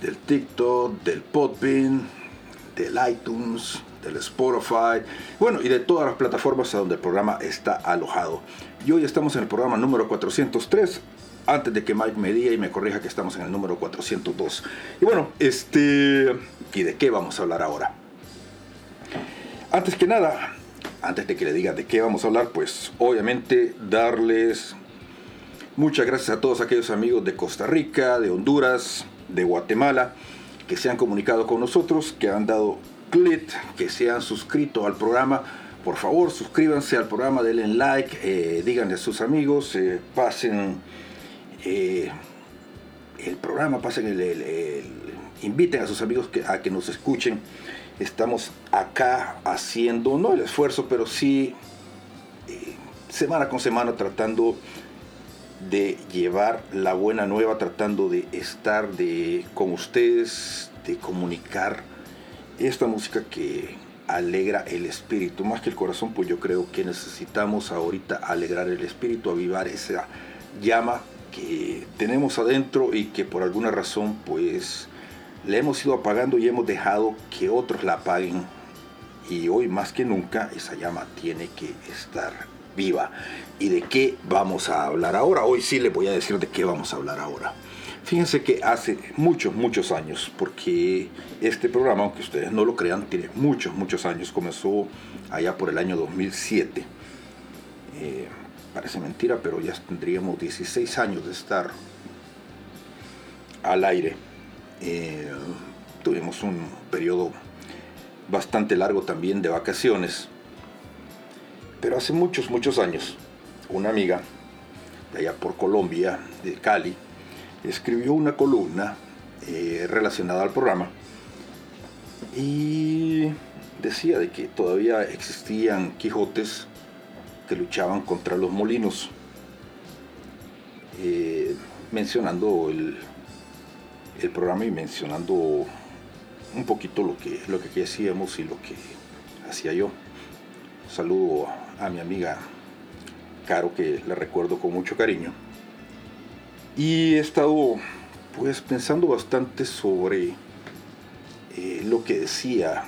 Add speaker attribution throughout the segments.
Speaker 1: del TikTok, del Podbean, del iTunes, del Spotify, bueno, y de todas las plataformas a donde el programa está alojado. Y hoy estamos en el programa número 403, antes de que Mike me diga y me corrija que estamos en el número 402. Y bueno, este, ¿y de qué vamos a hablar ahora? Antes que nada, antes de que le diga de qué vamos a hablar, pues obviamente darles muchas gracias a todos aquellos amigos de Costa Rica, de Honduras, de Guatemala, que se han comunicado con nosotros, que han dado clic, que se han suscrito al programa. Por favor, suscríbanse al programa, denle like, eh, díganle a sus amigos, eh, pasen eh, el programa, pasen el, inviten a sus amigos a que nos escuchen. Estamos acá haciendo, no el esfuerzo, pero sí semana con semana tratando de llevar la buena nueva, tratando de estar de, con ustedes, de comunicar esta música que alegra el espíritu, más que el corazón, pues yo creo que necesitamos ahorita alegrar el espíritu, avivar esa llama que tenemos adentro y que por alguna razón pues le hemos ido apagando y hemos dejado que otros la apaguen y hoy más que nunca esa llama tiene que estar viva. ¿Y de qué vamos a hablar ahora? Hoy sí le voy a decir de qué vamos a hablar ahora. Fíjense que hace muchos, muchos años, porque este programa, aunque ustedes no lo crean, tiene muchos, muchos años. Comenzó allá por el año 2007. Eh, parece mentira, pero ya tendríamos 16 años de estar al aire. Eh, tuvimos un periodo bastante largo también de vacaciones. Pero hace muchos, muchos años, una amiga de allá por Colombia, de Cali, escribió una columna eh, relacionada al programa y decía de que todavía existían Quijotes que luchaban contra los molinos, eh, mencionando el, programa y mencionando un poquito lo que, lo que hacíamos y lo que hacía yo. Saludo a mi amiga Caro, que la recuerdo con mucho cariño. Y he estado pues pensando bastante sobre eh, lo que decía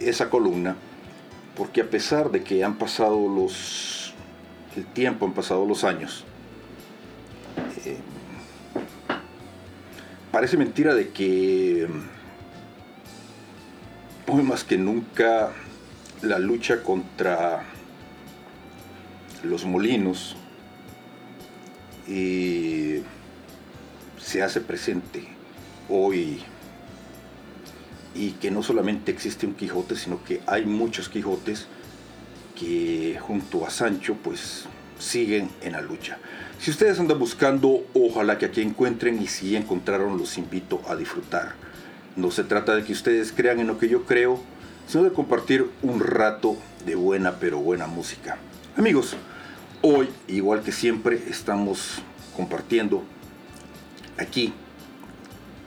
Speaker 1: eh, esa columna, porque a pesar de que han pasado los el tiempo, han pasado los años, eh, parece mentira de que hoy más que nunca la lucha contra los molinos y se hace presente hoy y que no solamente existe un Quijote, sino que hay muchos Quijotes que junto a Sancho pues siguen en la lucha. Si ustedes andan buscando, ojalá que aquí encuentren y si encontraron los invito a disfrutar. No se trata de que ustedes crean en lo que yo creo, sino de compartir un rato de buena pero buena música. Amigos, Hoy, igual que siempre, estamos compartiendo aquí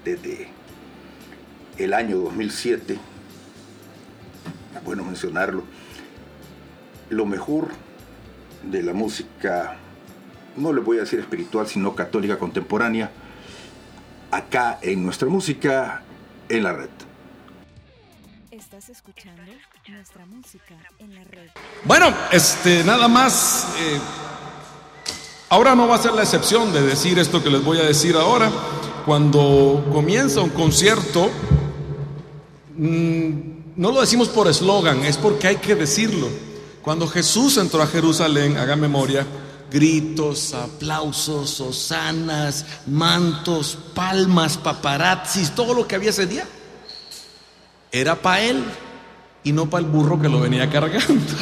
Speaker 1: desde el año 2007, bueno mencionarlo, lo mejor de la música, no le voy a decir espiritual, sino católica contemporánea, acá en nuestra música en la red.
Speaker 2: Estás escuchando nuestra música en la red.
Speaker 3: Bueno, este, nada más. Eh, ahora no va a ser la excepción de decir esto que les voy a decir ahora. Cuando comienza un concierto, mm, no lo decimos por eslogan, es porque hay que decirlo. Cuando Jesús entró a Jerusalén, haga memoria, gritos, aplausos, hosanas, mantos, palmas, paparazzis, todo lo que había ese día era para él y no para el burro que lo venía cargando.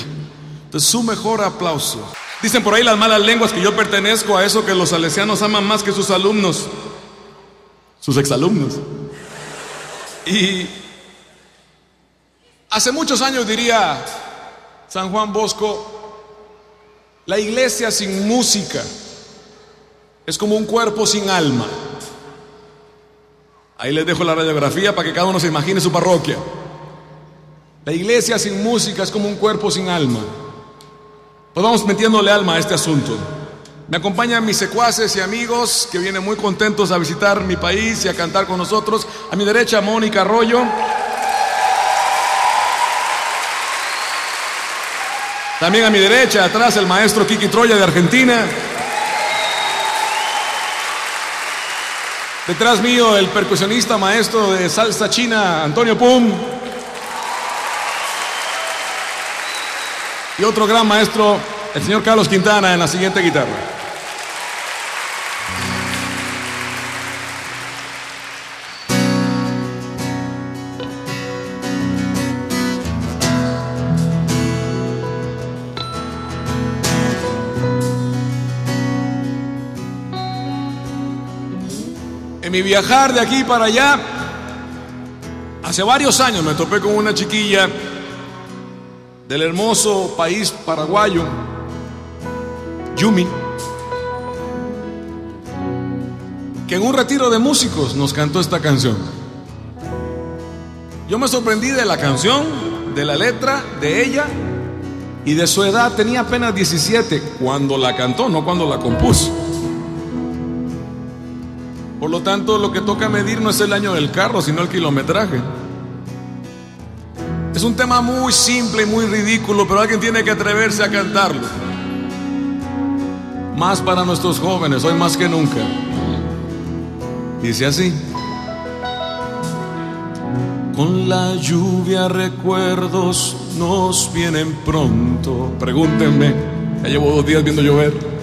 Speaker 3: Entonces, su mejor aplauso. Dicen por ahí las malas lenguas que yo pertenezco a eso que los salesianos aman más que sus alumnos, sus exalumnos. Y hace muchos años diría San Juan Bosco, la iglesia sin música es como un cuerpo sin alma. Ahí les dejo la radiografía para que cada uno se imagine su parroquia. La iglesia sin música es como un cuerpo sin alma. Pues vamos metiéndole alma a este asunto. Me acompañan mis secuaces y amigos que vienen muy contentos a visitar mi país y a cantar con nosotros. A mi derecha, Mónica Arroyo. También a mi derecha, atrás, el maestro Kiki Troya de Argentina. Detrás mío el percusionista maestro de salsa china, Antonio Pum. Y otro gran maestro, el señor Carlos Quintana en la siguiente guitarra. Viajar de aquí para allá, hace varios años me topé con una chiquilla del hermoso país paraguayo, Yumi, que en un retiro de músicos nos cantó esta canción. Yo me sorprendí de la canción, de la letra, de ella, Y de su edad tenía apenas 17 cuando la cantó, no cuando la compuso. Por lo tanto, lo que toca medir no es el año del carro, sino el kilometraje. Es un tema muy simple y muy ridículo, pero alguien tiene que atreverse a cantarlo. Más para nuestros jóvenes, hoy más que nunca. Dice así. Con la lluvia recuerdos nos vienen pronto. Pregúntenme, ya llevo dos días viendo llover.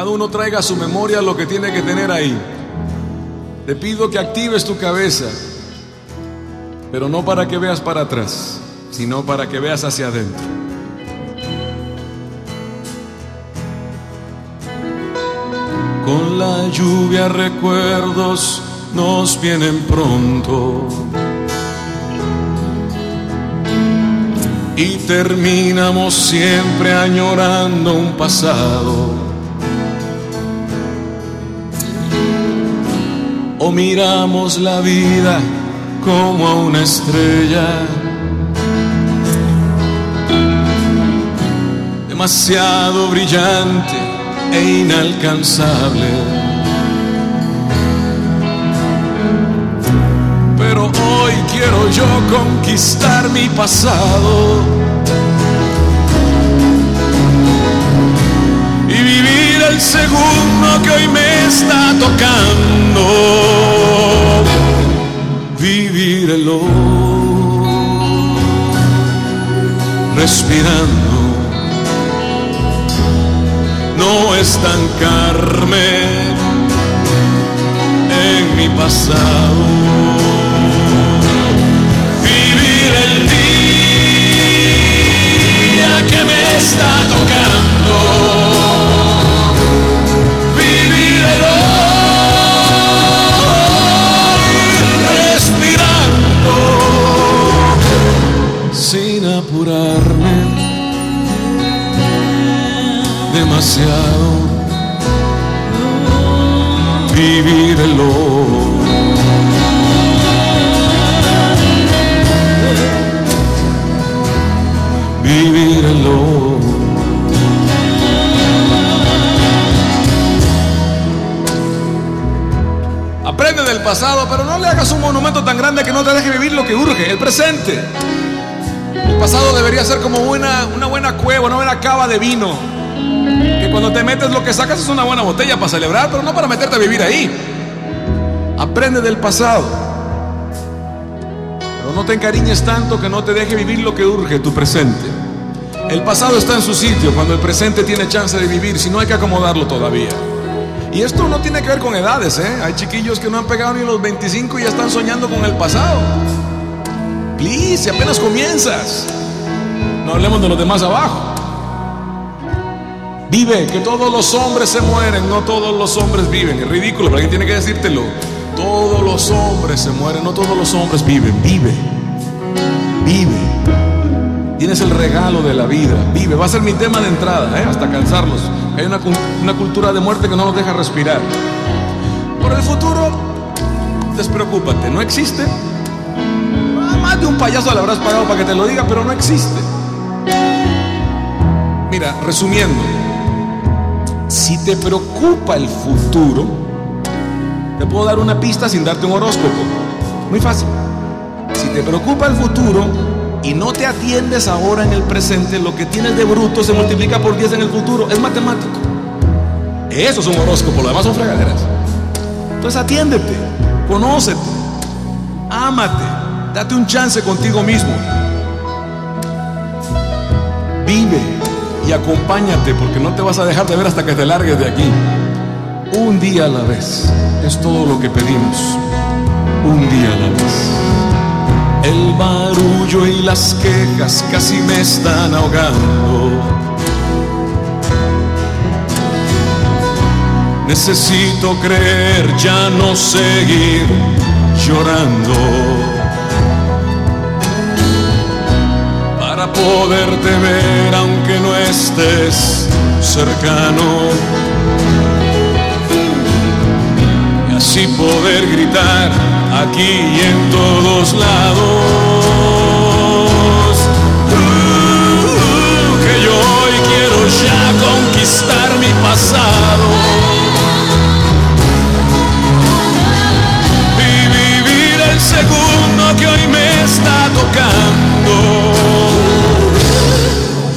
Speaker 3: Cada uno traiga a su memoria lo que tiene que tener ahí. Te pido que actives tu cabeza, pero no para que veas para atrás, sino para que veas hacia adentro. Con la lluvia recuerdos nos vienen pronto. Y terminamos siempre añorando un pasado. O miramos la vida como a una estrella. Demasiado brillante e inalcanzable. Pero hoy quiero yo conquistar mi pasado el segundo que hoy me está tocando. Vivir respirando no estancarme en mi pasado. Vivir el día que me está tocando. Vivir el. Vivir el. Aprende del pasado, pero no le hagas un monumento tan grande que no te deje vivir lo que urge, el presente. El pasado debería ser como una, una buena cueva, una buena cava de vino. Cuando te metes lo que sacas es una buena botella para celebrar, pero no para meterte a vivir ahí. Aprende del pasado. Pero no te encariñes tanto que no te deje vivir lo que urge, tu presente. El pasado está en su sitio cuando el presente tiene chance de vivir, si no hay que acomodarlo todavía. Y esto no tiene que ver con edades, ¿eh? Hay chiquillos que no han pegado ni los 25 y ya están soñando con el pasado. Please, si apenas comienzas. No hablemos de los demás abajo. Vive, que todos los hombres se mueren, no todos los hombres viven. Es ridículo, pero alguien tiene que decírtelo. Todos los hombres se mueren, no todos los hombres viven. Vive, vive. Tienes el regalo de la vida. Vive, va a ser mi tema de entrada, ¿eh? hasta cansarlos. Hay una, una cultura de muerte que no nos deja respirar. Por el futuro, despreocúpate, no existe. Más de un payaso le habrás pagado para que te lo diga, pero no existe. Mira, resumiendo, si te preocupa el futuro, te puedo dar una pista sin darte un horóscopo. Muy fácil. Si te preocupa el futuro y no te atiendes ahora en el presente, lo que tienes de bruto se multiplica por 10 en el futuro. Es matemático. Eso es un horóscopo, lo demás son fregaderas. Entonces atiéndete, conócete, ámate, date un chance contigo mismo. Vive y acompáñate porque no te vas a dejar de ver hasta que te largues de aquí. Un día a la vez es todo lo que pedimos. Un día a la vez. El barullo y las quejas casi me están ahogando. Necesito creer, ya no seguir llorando. Para poderte ver aunque estés cercano. Y así poder gritar aquí y en todos lados. Uh, que yo hoy quiero ya conquistar mi pasado. Y vivir el segundo que hoy me está tocando.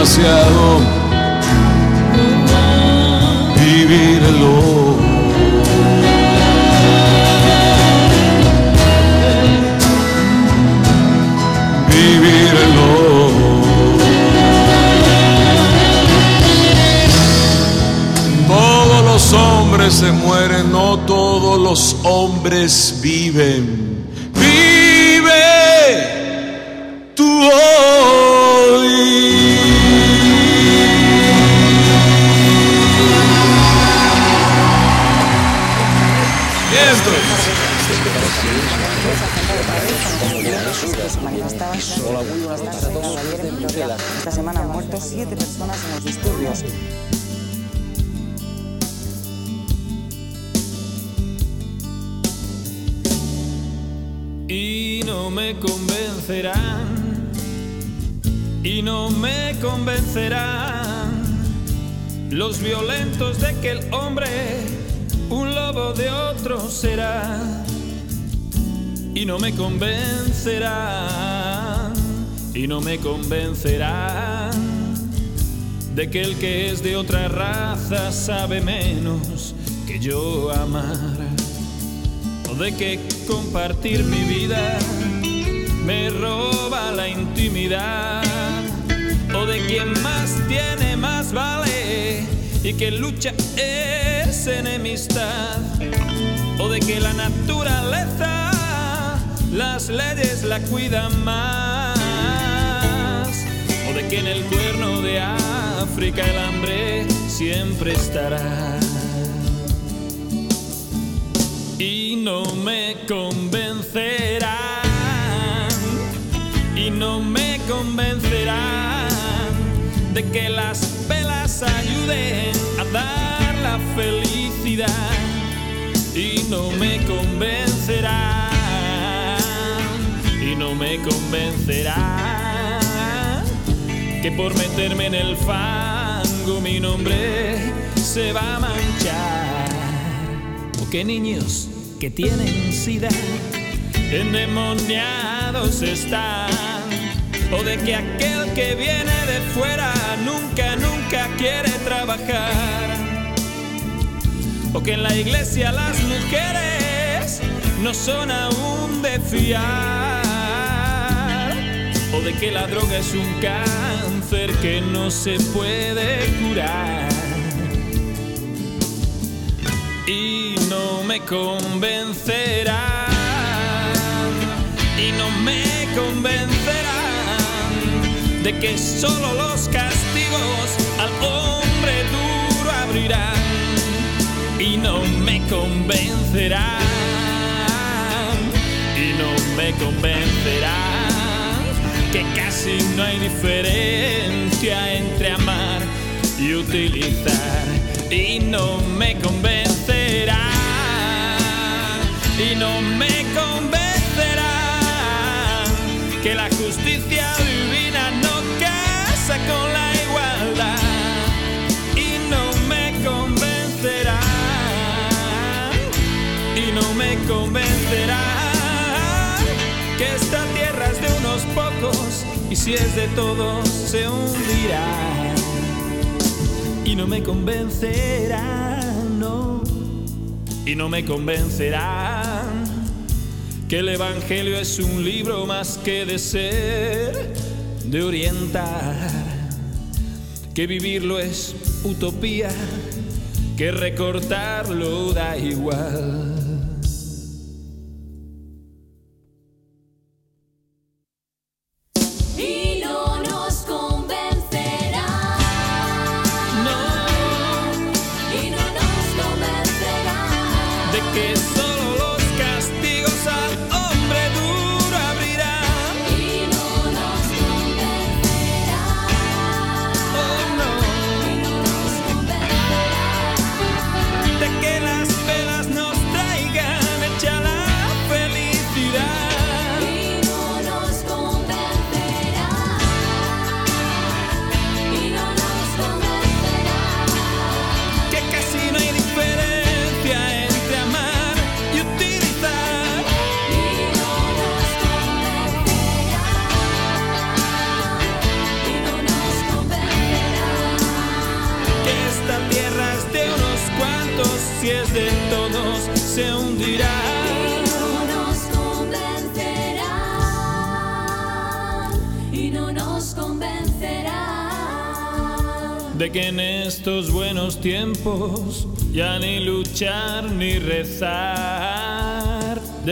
Speaker 3: demasiado. Vivirlo. Todos los hombres se mueren, no todos los hombres viven.
Speaker 4: Siete personas en los disturbios.
Speaker 5: Y no me convencerán, y no me convencerán los violentos de que el hombre un lobo de otro será y no me convencerán y no me convencerán de que el que es de otra raza sabe menos que yo amar. O de que compartir mi vida me roba la intimidad. O de quien más tiene más vale y que lucha es enemistad. O de que la naturaleza las leyes la cuidan más. O de que en el cuerno de África el hambre siempre estará. Y no me convencerán y no me convencerán de que las velas ayuden a dar la felicidad. Y no me convencerá y no me convencerá que por meterme en el fango mi nombre se va a manchar. O que niños que tienen sida endemoniados están. O de que aquel que viene de fuera nunca, nunca quiere trabajar, o que en la iglesia las mujeres no son aún de fiar, o de que la droga es un cáncer que no se puede curar. Y no me convencerán, y no me convencerán de que solo los castigos al hombre duro abrirán y no me convencerán y no me convencerán que casi no hay diferencia entre amar y utilizar. Y no me convencerán y no me convencerán que la justicia con la igualdad. Y no me convencerá y no me convencerá que esta tierra pocos y si es de todos se hundirá y no me convencerá no y no me convencerá que el Evangelio es un libro más que de ser de orientar, que vivirlo es utopía, que recortarlo da igual.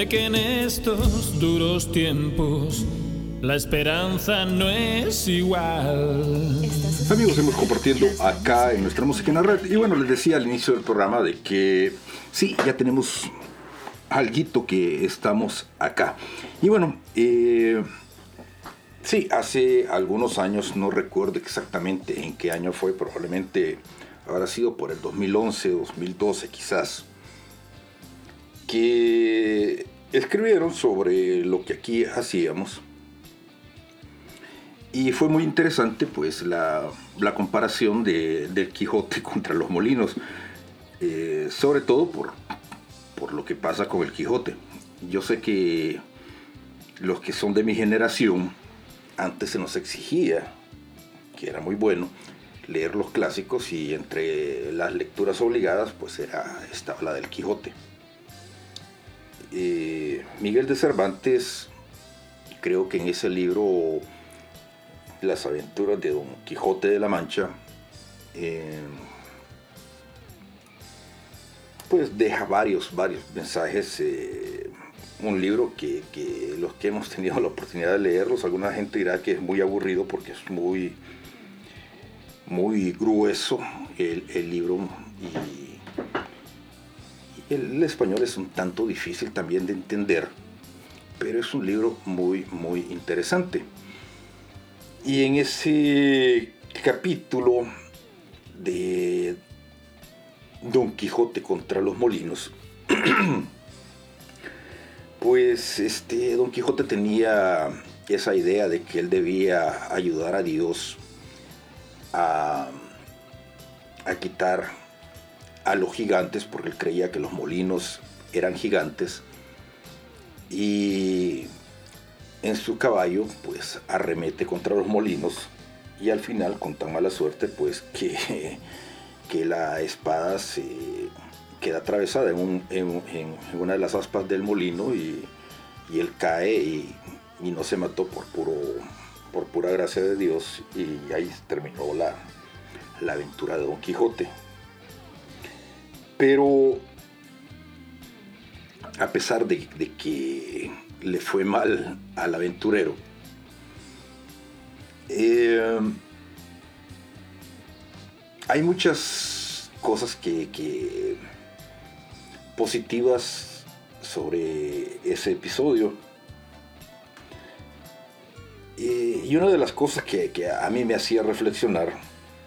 Speaker 5: Que en estos duros tiempos la esperanza no es igual.
Speaker 1: Amigos, hemos compartiendo acá en nuestra música en la red. Y bueno, les decía al inicio del programa de que sí, ya tenemos algo que estamos acá. Y bueno, eh, sí, hace algunos años, no recuerdo exactamente en qué año fue, probablemente habrá sido por el 2011, 2012 quizás, que escribieron sobre lo que aquí hacíamos y fue muy interesante pues la, comparación de, del Quijote contra los molinos, eh, sobre todo por, por lo que pasa con el Quijote. Yo sé que los que son de mi generación, antes se nos exigía, que era muy bueno, leer los clásicos y entre las lecturas obligadas pues era, estaba la del Quijote. Eh, Miguel de Cervantes, creo que en ese libro las aventuras de Don Quijote de la Mancha, eh, pues deja varios, varios mensajes. Eh, un libro que, los que hemos tenido la oportunidad de leerlos, alguna gente dirá que es muy aburrido porque es muy, muy grueso el, libro el español es un tanto difícil también de entender, pero es un libro muy, muy interesante. Y en ese capítulo de Don Quijote contra los molinos, pues este Don Quijote tenía esa idea de que él debía ayudar a Dios a, a quitar a los gigantes, porque él creía que los molinos eran gigantes, y en su caballo, pues arremete contra los molinos y al final, con tan mala suerte, pues que, que la espada se queda atravesada en, una de las aspas del molino y, él cae y, no se mató por, puro, por pura gracia de Dios y ahí terminó la, la aventura de Don Quijote. Pero a pesar de que le fue mal al aventurero. Eh, hay muchas cosas que, positivas sobre ese episodio. y una de las cosas que, a mí me hacía reflexionar,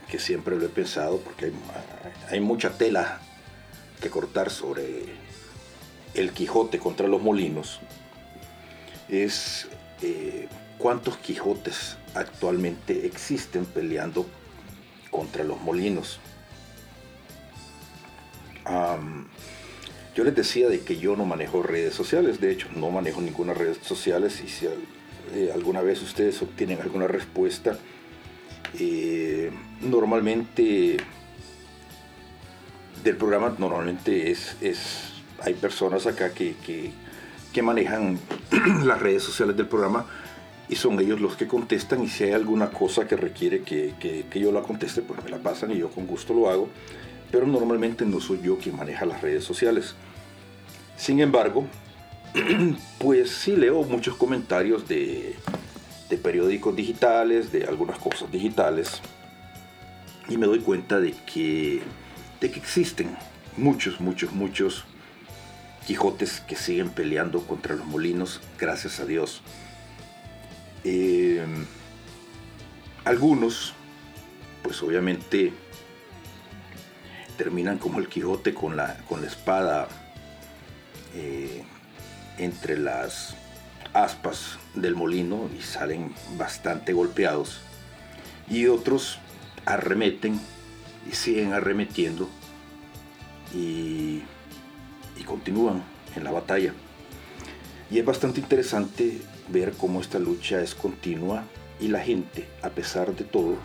Speaker 1: que siempre lo he pensado, porque hay mucha tela que cortar sobre el Quijote contra los molinos, es eh, cuántos Quijotes actualmente existen peleando contra los molinos. yo les decía de que yo no manejo redes sociales, de hecho no manejo ninguna red sociales y si eh, alguna vez ustedes obtienen alguna respuesta, eh, normalmente del programa normalmente es, es hay personas acá que que manejan las redes sociales del programa y son ellos los que contestan y si hay alguna cosa que requiere que, yo la conteste, pues me la pasan y yo con gusto lo hago, pero normalmente no soy yo quien maneja las redes sociales. Sin embargo, pues sí leo muchos comentarios de, de periódicos digitales, de algunas cosas digitales, y me doy cuenta de que, de que existen muchos, muchos, muchos Quijotes que siguen peleando contra los molinos, gracias a Dios. Eh, algunos, pues obviamente, terminan como el Quijote con la, con la espada eh, entre las aspas del molino y salen bastante golpeados. Y otros arremeten y siguen arremetiendo y y continúan en la batalla. Y es bastante interesante ver cómo esta lucha es continua y la gente, a pesar de todo,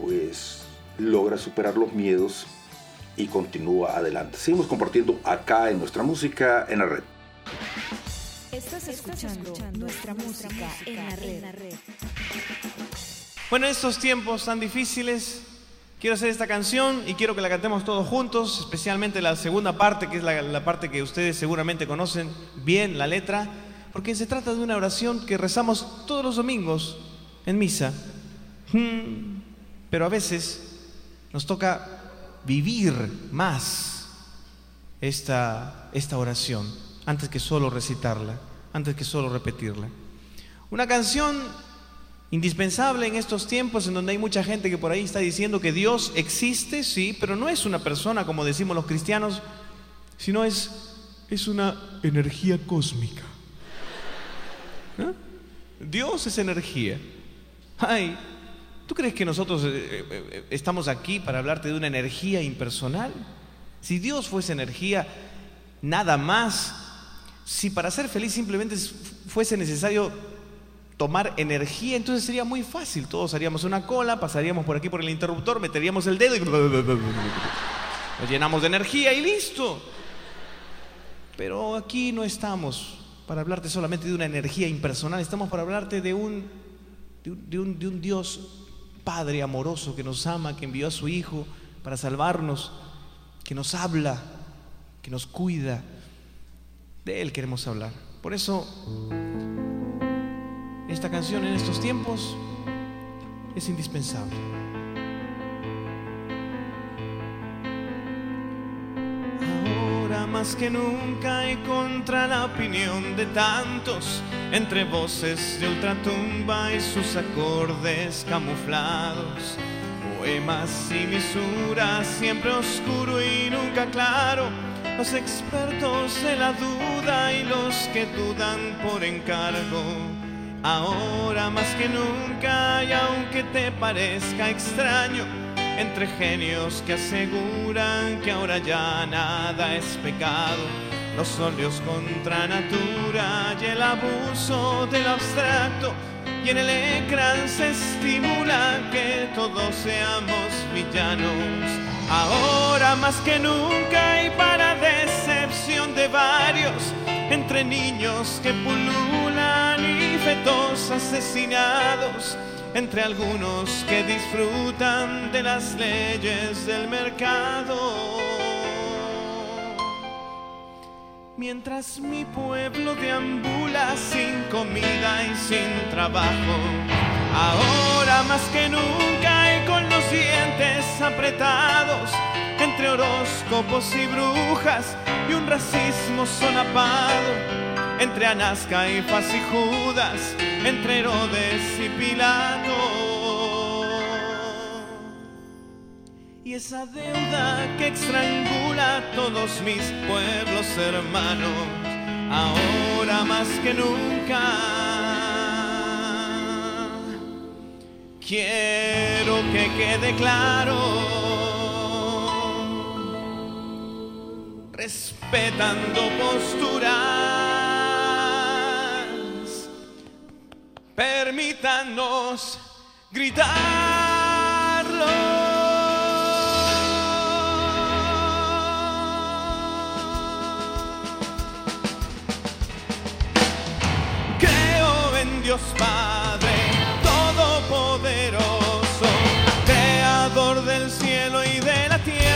Speaker 1: pues logra superar los miedos y continúa adelante. Seguimos compartiendo acá en nuestra música en la red.
Speaker 2: Estás escuchando, nuestra, música, en la red.
Speaker 6: Bueno, en estos tiempos tan difíciles, quiero hacer esta canción y quiero que la cantemos todos juntos, especialmente la segunda parte, que es la, parte que ustedes seguramente conocen bien, la letra, porque se trata de una oración que rezamos todos los domingos en misa. Hmm, Pero a veces nos toca vivir más esta, esta oración antes que solo recitarla, antes que solo repetirla. Una canción indispensable en estos tiempos en donde hay mucha gente que por ahí está diciendo que Dios existe, sí, pero no es una persona como decimos los cristianos, sino es, es una energía cósmica. ¿Ah? Dios es energía. Ay, ¿tú crees que nosotros eh, eh, eh, estamos aquí para hablarte de una energía impersonal? Si Dios fuese energía, nada más. Si para ser feliz simplemente fuese necesario tomar energía, entonces sería muy fácil. Todos haríamos una cola, pasaríamos por aquí por el interruptor, meteríamos el dedo y nos llenamos de energía y listo. Pero aquí no estamos para hablarte solamente de una energía impersonal, estamos para hablarte de un, de un, de un, Dios Padre amoroso que nos ama, que envió a su Hijo para salvarnos, que nos habla, que nos cuida. De Él queremos hablar. Por eso, esta canción en estos tiempos es indispensable. Ahora más que nunca y contra la opinión de tantos, entre voces de ultratumba y sus acordes camuflados, poemas y misuras, siempre oscuro y nunca claro, los expertos de la duda y los que dudan por encargo. Ahora más que nunca y aunque te parezca extraño, entre genios que aseguran que ahora ya nada es pecado, los óleos contra natura y el abuso del abstracto, y en el ecran se estimula que todos seamos villanos. Ahora más que nunca y para decepción de varios, entre niños que pululan y fetos asesinados, entre algunos que disfrutan de las leyes del mercado. Mientras mi pueblo deambula sin comida y sin trabajo, ahora más que nunca y con los dientes apretados, entre horóscopos y brujas y un racismo solapado, entre Anasca y Faz y Judas, entre Herodes y Pilato. Y esa deuda que estrangula a todos mis pueblos hermanos, ahora más que nunca. Quiero que quede claro, respetando posturas, permítanos gritarlo. Creo en Dios Padre Todopoderoso, Creador del cielo y de la tierra.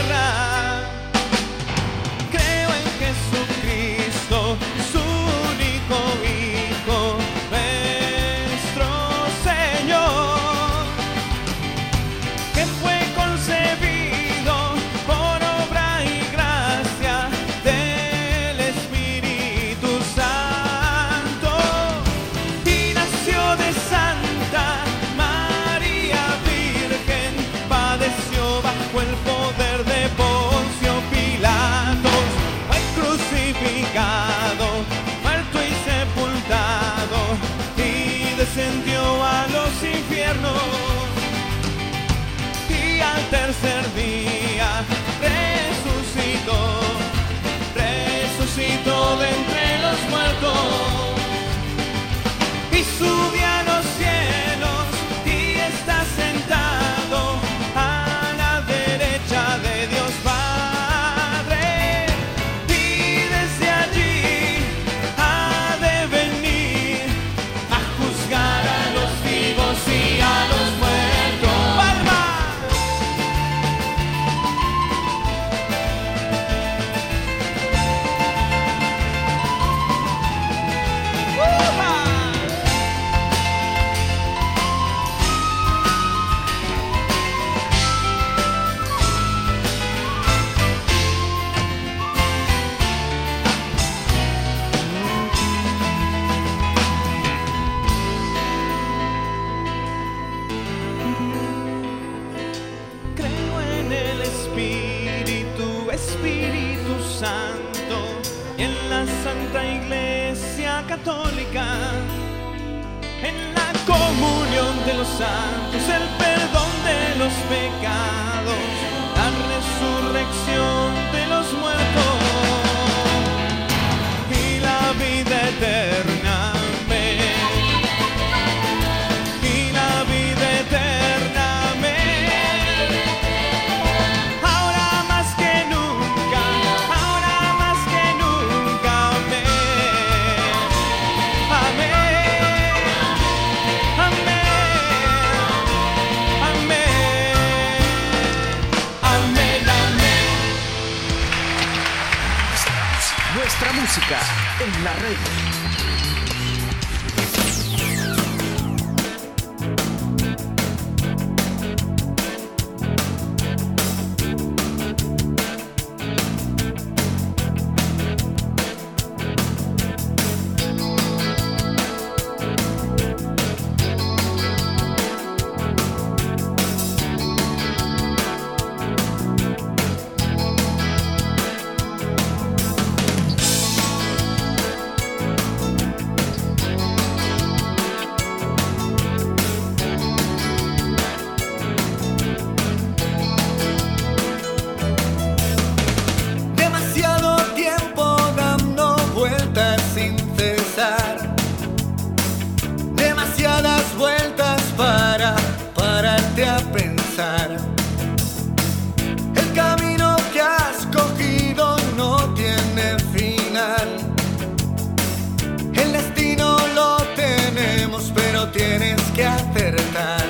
Speaker 6: que
Speaker 7: acertar.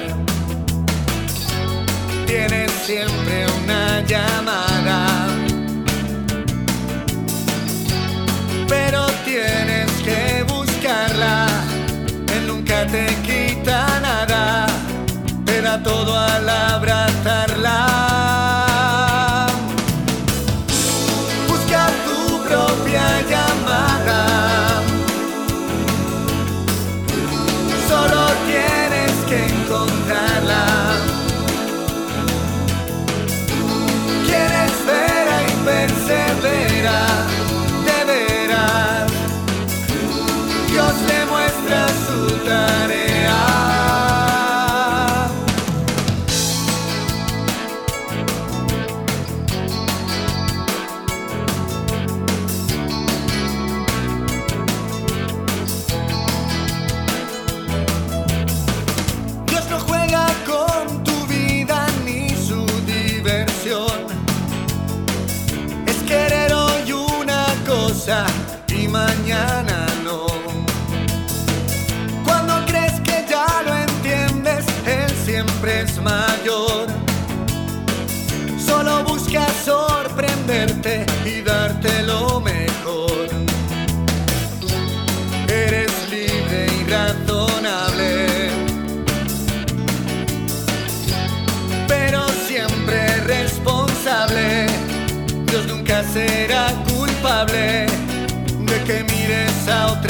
Speaker 7: Tienes siempre una llamada. Pero tienes que buscarla. Él nunca te quita nada. Te da todo al abrazarla.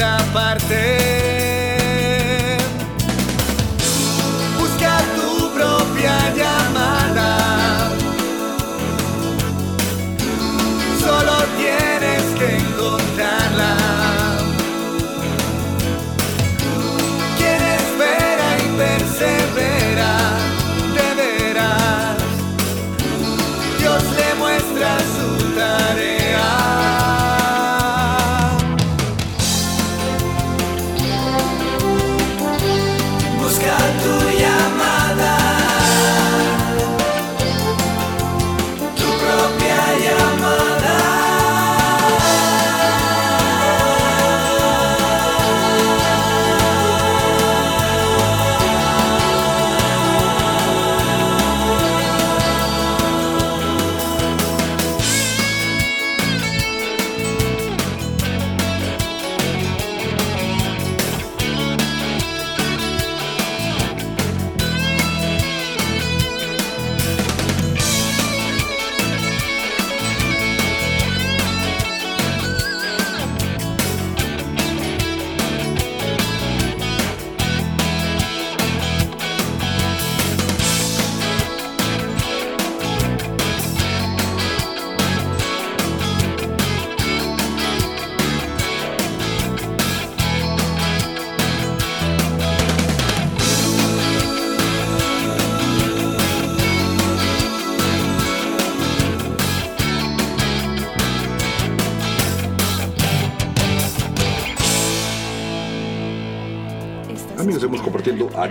Speaker 7: otra parte.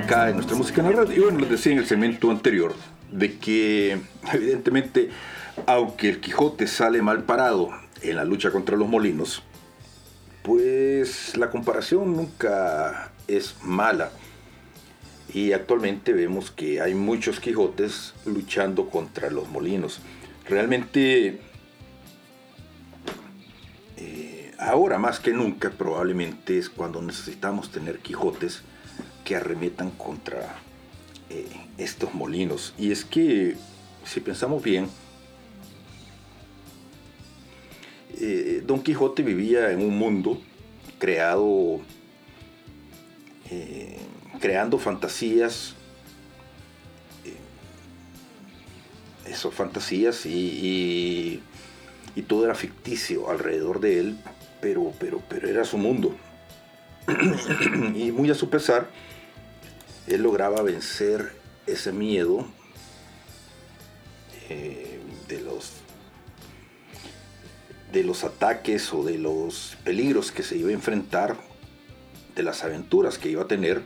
Speaker 1: Acá en nuestra música en la red. Y bueno, les decía en el segmento anterior de que evidentemente, aunque el Quijote sale mal parado en la lucha contra los molinos, pues la comparación nunca es mala. Y actualmente vemos que hay muchos Quijotes luchando contra los molinos. Realmente ahora más que nunca probablemente es cuando necesitamos tener Quijotes que arremetan contra eh, estos molinos. Y es que, si pensamos bien, eh, Don Quijote vivía en un mundo creado, eh, creando fantasías, esas fantasías y, y todo era ficticio alrededor de él pero, pero, pero era su mundo. y muy a su pesar, él lograba vencer ese miedo eh, de los de los ataques o de los peligros que se iba a enfrentar, de las aventuras que iba a tener,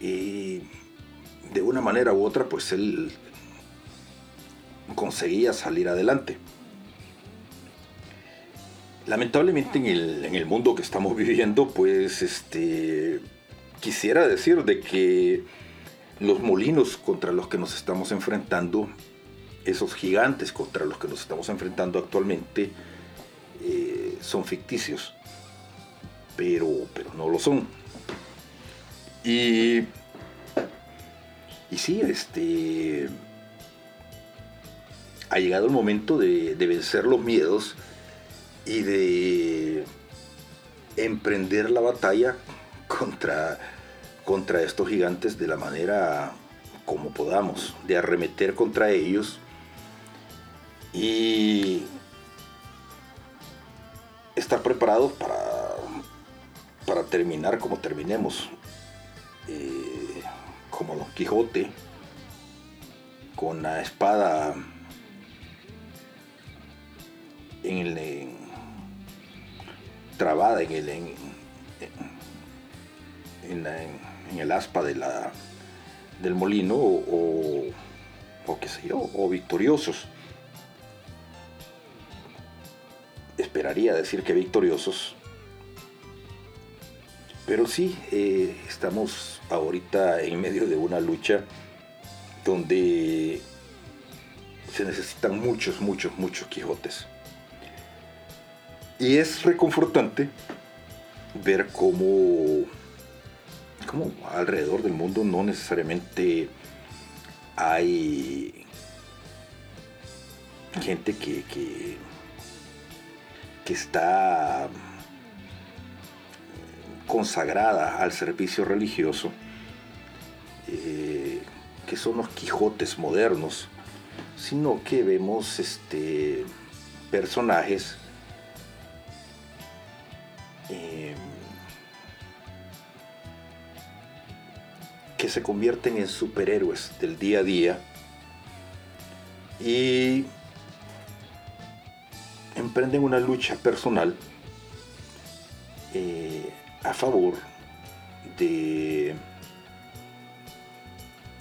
Speaker 1: y de una manera u otra, pues él conseguía salir adelante. Lamentablemente en el, mundo que estamos viviendo, pues este, quisiera decir de que los molinos contra los que nos estamos enfrentando, esos gigantes contra los que nos estamos enfrentando actualmente, eh, son ficticios, pero, pero no lo son. Y, y sí, este, ha llegado el momento de, de vencer los miedos y de emprender la batalla contra, contra estos gigantes de la manera como podamos, de arremeter contra ellos. Y estar preparados para, para terminar como terminemos, eh, como Don Quijote, con la espada en el, trabada en el, en, el aspa de la, del molino o, o, qué sé yo, o victoriosos. Esperaría decir que victoriosos. Pero sí, eh, estamos ahorita en medio de una lucha donde se necesitan muchos, muchos, muchos Quijotes. Y es reconfortante ver cómo, cómo alrededor del mundo no necesariamente hay gente que, que, está consagrada al servicio religioso, eh, que son los Quijotes modernos, sino que vemos este, personajes que se convierten en superhéroes del día a día y emprenden una lucha personal eh, a favor de,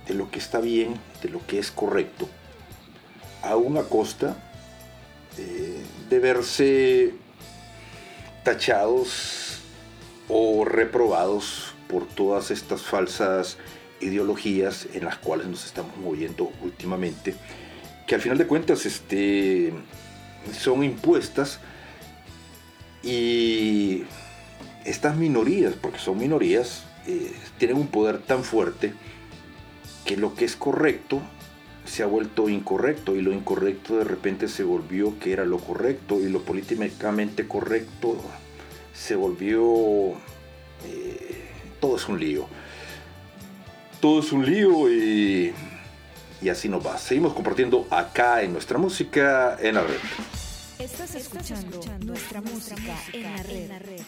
Speaker 1: de lo que está bien, de lo que es correcto, aún a costa eh, de verse tachados o reprobados por todas estas falsas ideologías en las cuales nos estamos moviendo últimamente, que al final de cuentas este, son impuestas y estas minorías, porque son minorías, eh, tienen un poder tan fuerte que lo que es correcto se ha vuelto incorrecto y lo incorrecto de repente se volvió que era lo correcto y lo políticamente correcto se volvió... Eh, todo es un lío. Todo es un lío y, y así nos va. Seguimos compartiendo acá en nuestra música en la red.
Speaker 2: Estás escuchando, nuestra, música, En la red.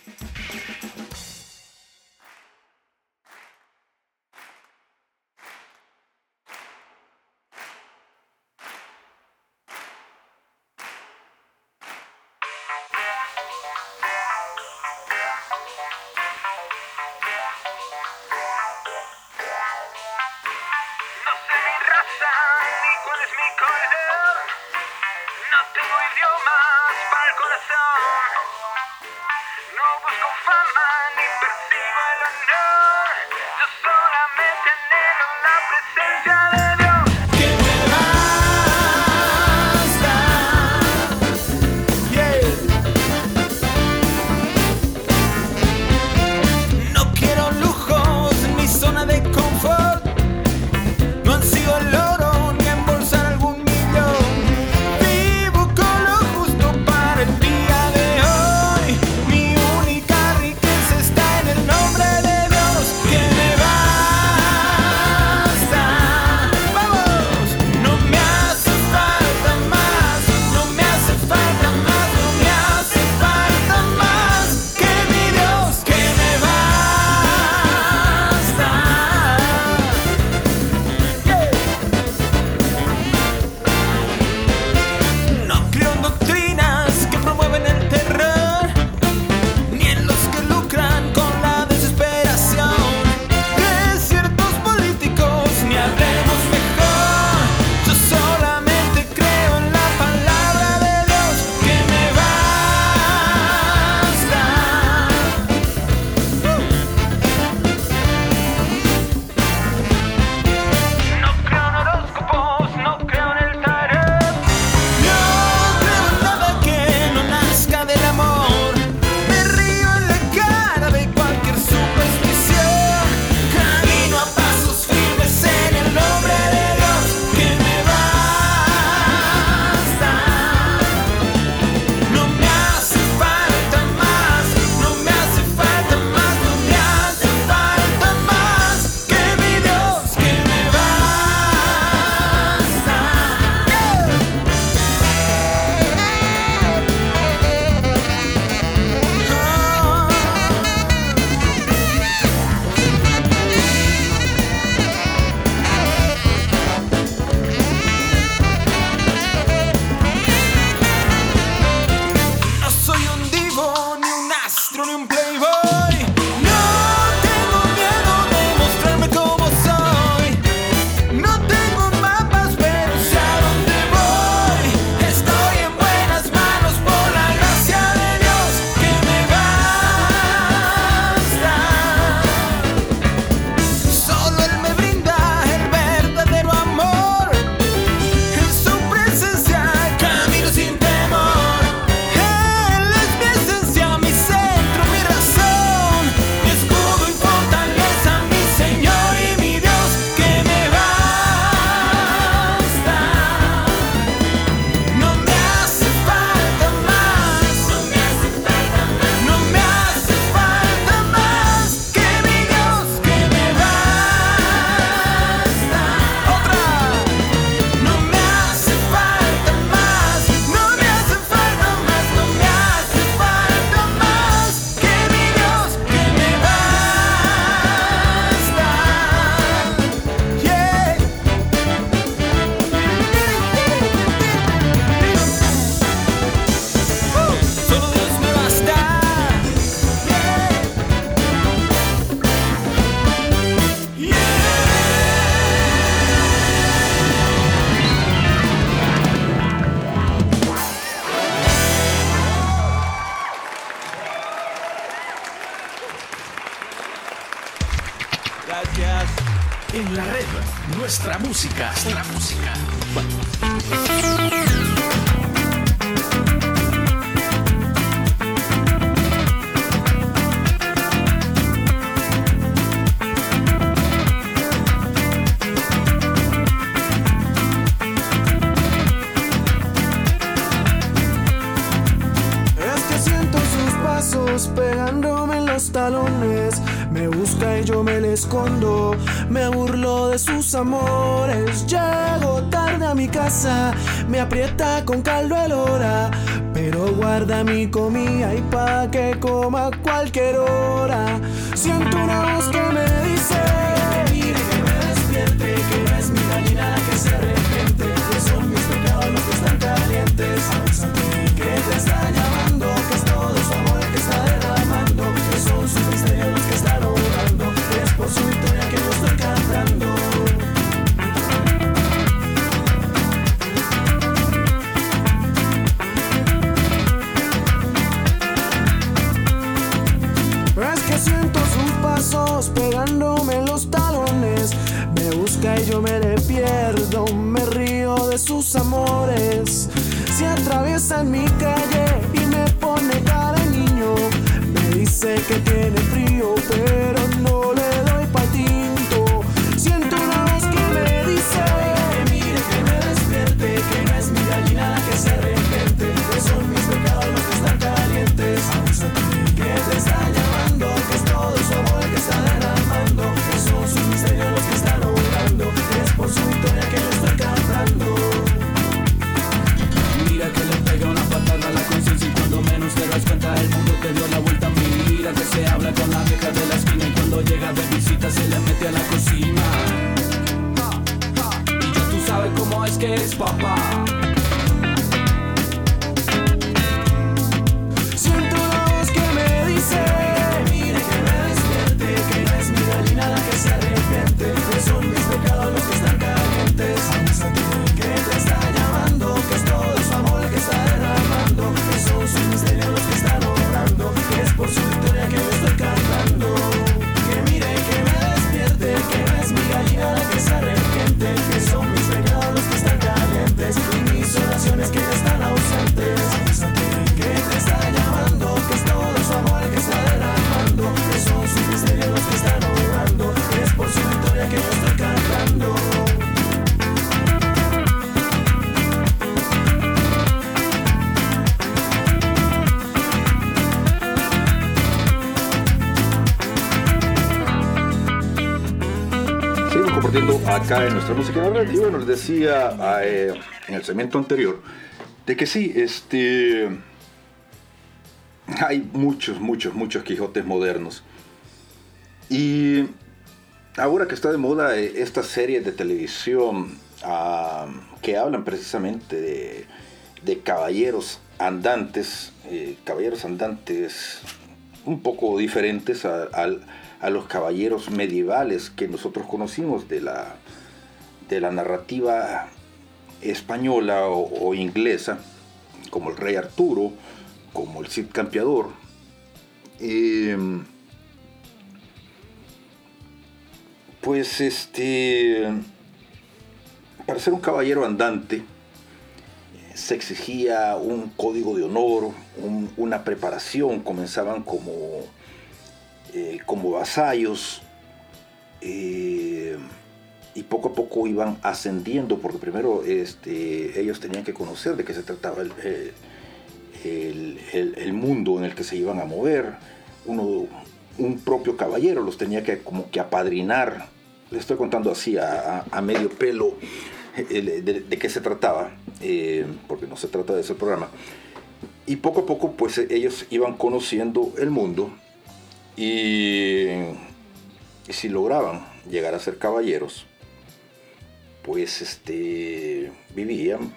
Speaker 7: podcast. pegándome en los talones. Me busca y yo me le escondo. Me burlo de sus amores. Llego tarde a mi casa. Me aprieta con caldo el hora. Pero guarda mi comida y pa' que coma cualquier hora. Siento una voz que me dice: Que que me despierte, que no es mi gallina la que se arrepiente. Que son mis pecados los que están calientes. Que te extraña Su historia que te estoy cantando sus pasos pegándome los talones, me
Speaker 8: busca y yo me despierto, me río de sus amores. Si atraviesa mi calle y me pone cara en niño, me dice que tiene frío, pero
Speaker 9: cómo es que es papá.
Speaker 1: Acá en nuestra música bueno, les decía eh, en el segmento anterior de que sí, este. Hay muchos, muchos, muchos Quijotes modernos. Y ahora que está de moda eh, estas series de televisión ah, que hablan precisamente de, de caballeros andantes, eh, caballeros andantes un poco diferentes a, al- a los caballeros medievales que nosotros conocimos de la, de la narrativa española o, inglesa, como el rey Arturo, como el Cid Campeador. Em, pues este, para ser un caballero andante, se exigía un código de honor, un- una preparación, comenzaban como, eh, como vasallos eh, y poco a poco iban ascendiendo, porque primero este, ellos tenían que conocer de qué se trataba el, eh, el- el- mundo en el que se iban a mover, uno, un propio caballero los tenía que como que apadrinar, le estoy contando así a, medio pelo de, qué se trataba, porque no se trata de ese programa. Y poco a poco, pues ellos iban conociendo el mundo y, si lograban llegar a ser caballeros, pues este, vivían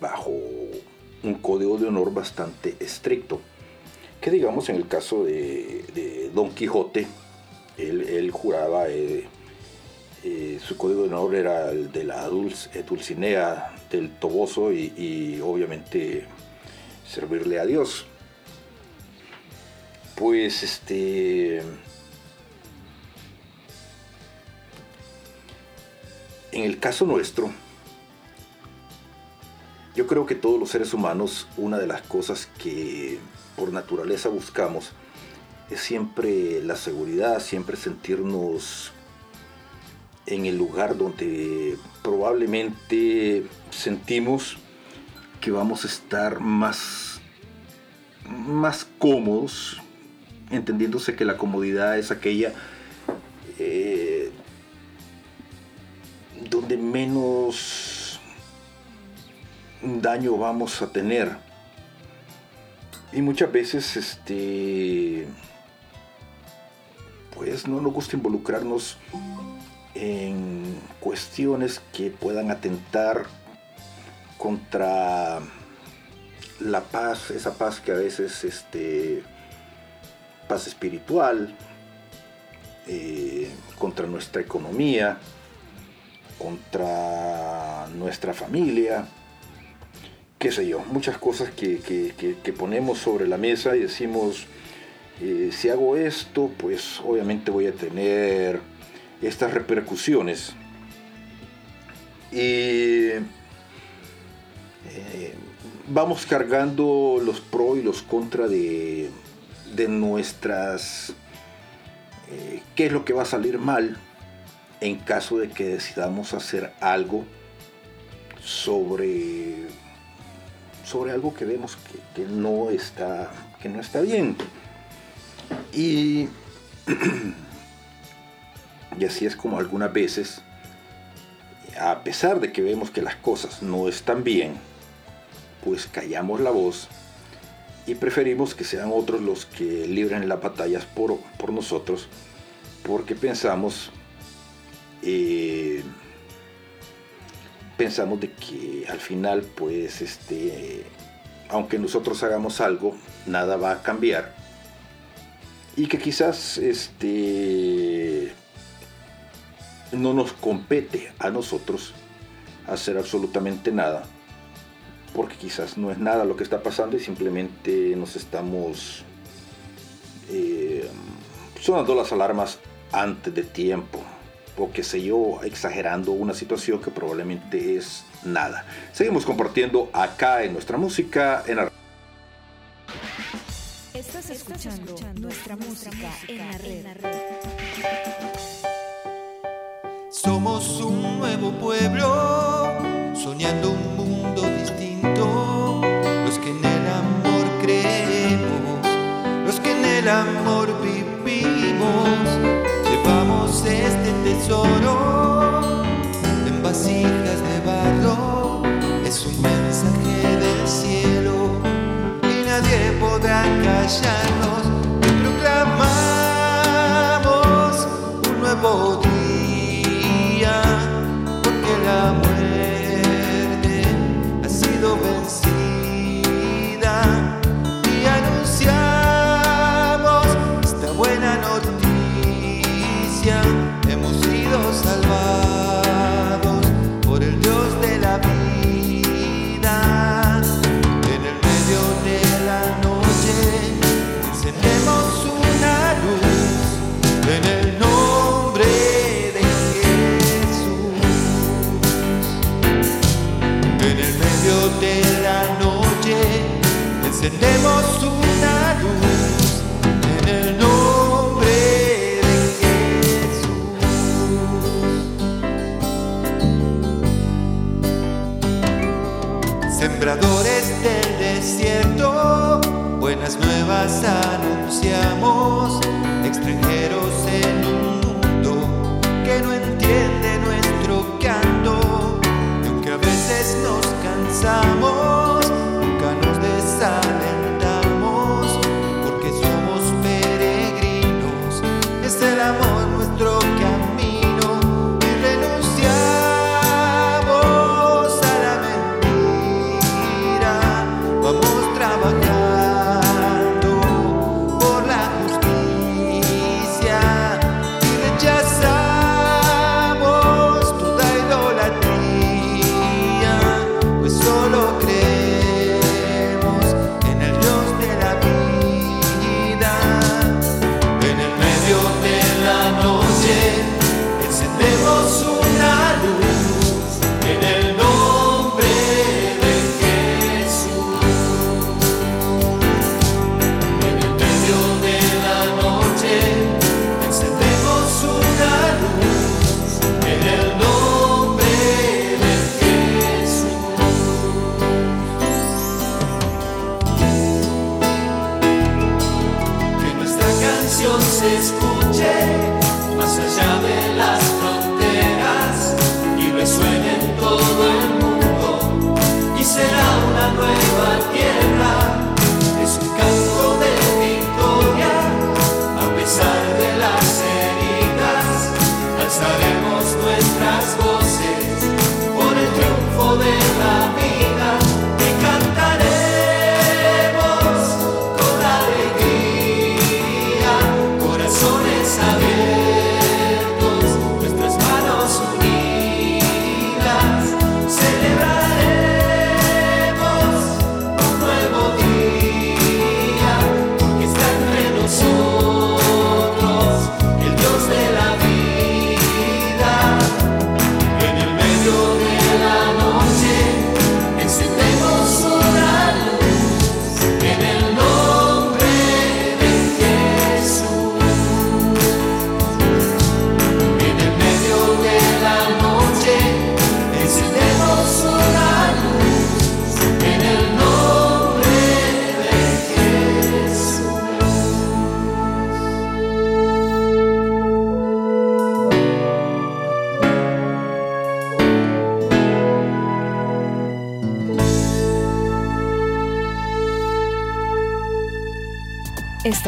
Speaker 1: bajo un código de honor bastante estricto. Que digamos en el caso de, Don Quijote, él, juraba, eh, eh, su código de honor era el de la Dulce- eh, Dulcinea del Toboso y obviamente servirle a Dios. Pues este. En el caso nuestro, yo creo que todos los seres humanos, una de las cosas que por naturaleza buscamos es siempre la seguridad, siempre sentirnos en el lugar donde probablemente sentimos que vamos a estar más, más cómodos, entendiéndose que la comodidad es aquella eh, donde menos daño vamos a tener. Y muchas veces, este, pues no nos gusta involucrarnos en cuestiones que puedan atentar contra la paz, esa paz que a veces, este, paz espiritual, eh, contra nuestra economía, contra nuestra familia, qué sé yo, muchas cosas que, ponemos sobre la mesa y decimos, eh, si hago esto, pues obviamente voy a tener estas repercusiones. Y eh, vamos cargando los pros y los contra de, de nuestras... eh, ¿Qué es lo que va a salir mal en caso de que decidamos hacer algo sobre, sobre algo que vemos que, que no está, que no está bien? Y, y así es como algunas veces, a pesar de que vemos que las cosas no están bien, pues callamos la voz y preferimos que sean otros los que libren las batallas por, por nosotros, porque pensamos, eh, pensamos de que al final, pues, este, aunque nosotros hagamos algo, nada va a cambiar. Y que quizás este no nos compete a nosotros hacer absolutamente nada porque quizás no es nada lo que está pasando y simplemente nos estamos eh, sonando las alarmas antes de tiempo o qué sé yo, exagerando una situación que probablemente es nada. Seguimos compartiendo acá en nuestra música en la
Speaker 2: Estás escuchando nuestra música en la red.
Speaker 10: Somos un nuevo pueblo, soñando un mundo distinto. Los que en el amor creemos, los que en el amor vivimos, llevamos este tesoro en vasijas de barro. Es un mensaje del cielo y nadie podrá callarnos. Y proclamamos un nuevo día salvados por el Dios de la vida en el medio de la noche encendemos una luz en el nombre de Jesús. En el medio de la noche encendemos una luz anunciamos, extranjeros en un mundo que no entiende nuestro canto. Aunque a veces nos cansamos,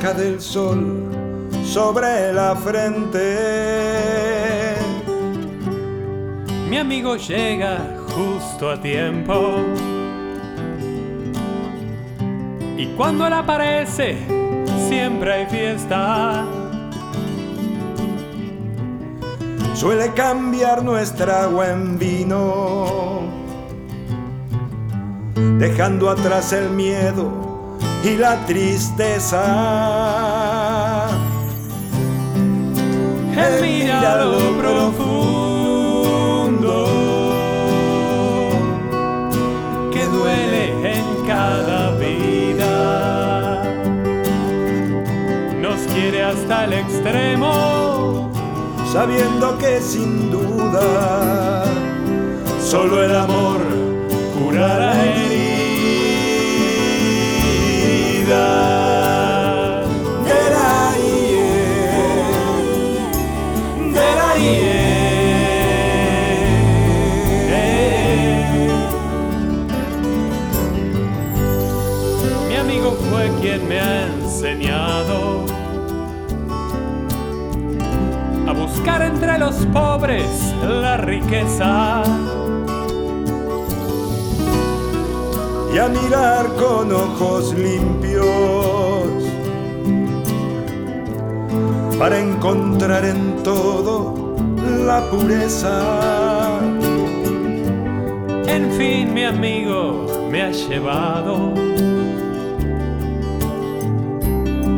Speaker 11: Marca del sol sobre la frente.
Speaker 12: Mi amigo llega justo a tiempo. Y cuando él aparece, siempre hay fiesta.
Speaker 11: Suele cambiar nuestra agua en vino, dejando atrás el miedo y la tristeza.
Speaker 12: Él mira lo profundo que duele en cada vida. Nos quiere hasta el extremo,
Speaker 11: sabiendo que sin duda solo el amor curará
Speaker 12: Mi amigo fue quien me ha enseñado a buscar entre los pobres la riqueza.
Speaker 11: A mirar con ojos limpios para encontrar en todo la pureza.
Speaker 12: En fin, mi amigo me ha llevado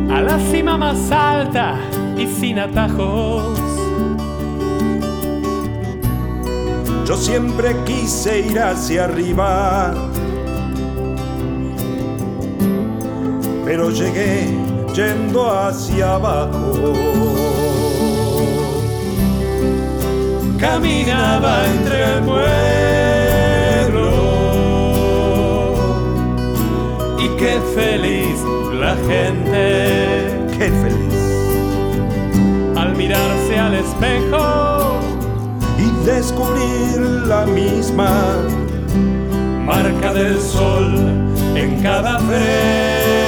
Speaker 12: a la cima más alta y sin atajos.
Speaker 11: Yo siempre quise ir hacia arriba, pero llegué yendo hacia abajo.
Speaker 12: Caminaba entre el pueblo y qué feliz la gente.
Speaker 11: Qué feliz.
Speaker 12: Al mirarse al espejo
Speaker 11: y descubrir la misma
Speaker 12: marca del sol en cada frente.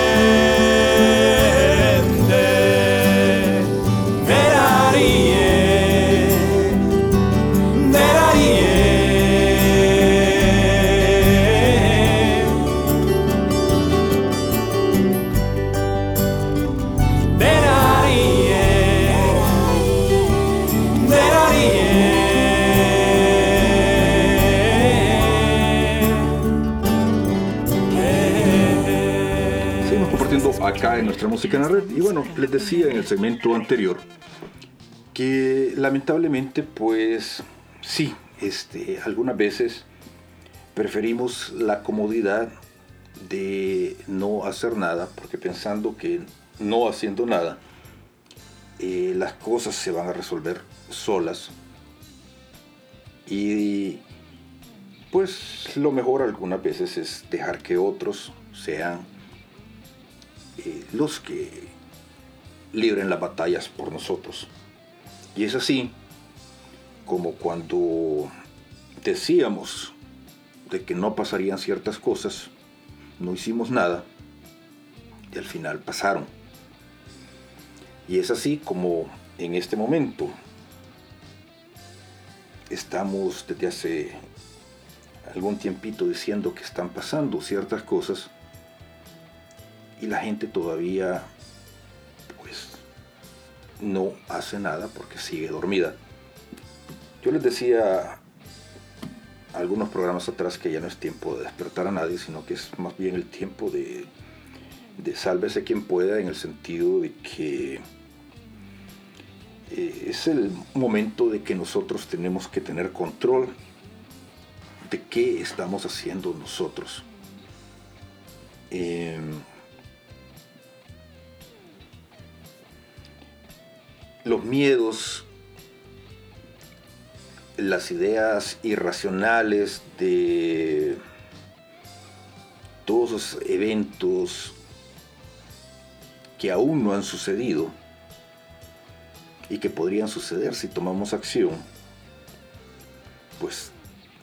Speaker 1: Música en la red. Y bueno, les decía en el segmento anterior que lamentablemente, pues sí, este, algunas veces preferimos la comodidad de no hacer nada, porque pensando que no haciendo nada, eh, las cosas se van a resolver solas. Y pues lo mejor algunas veces es dejar que otros sean eh, los que libren las batallas por nosotros. Y es así como cuando decíamos de que no pasarían ciertas cosas, no hicimos nada y al final pasaron. Y es así como en este momento estamos desde hace algún tiempito diciendo que están pasando ciertas cosas y la gente todavía pues no hace nada porque sigue dormida. Yo les decía algunos programas atrás que ya no es tiempo de despertar a nadie, sino que es más bien el tiempo de, de sálvese quien pueda en el sentido de que eh, es el momento de que nosotros tenemos que tener control de qué estamos haciendo nosotros. Em, los miedos, las ideas irracionales de todos los eventos que aún no han sucedido y que podrían suceder si tomamos acción, pues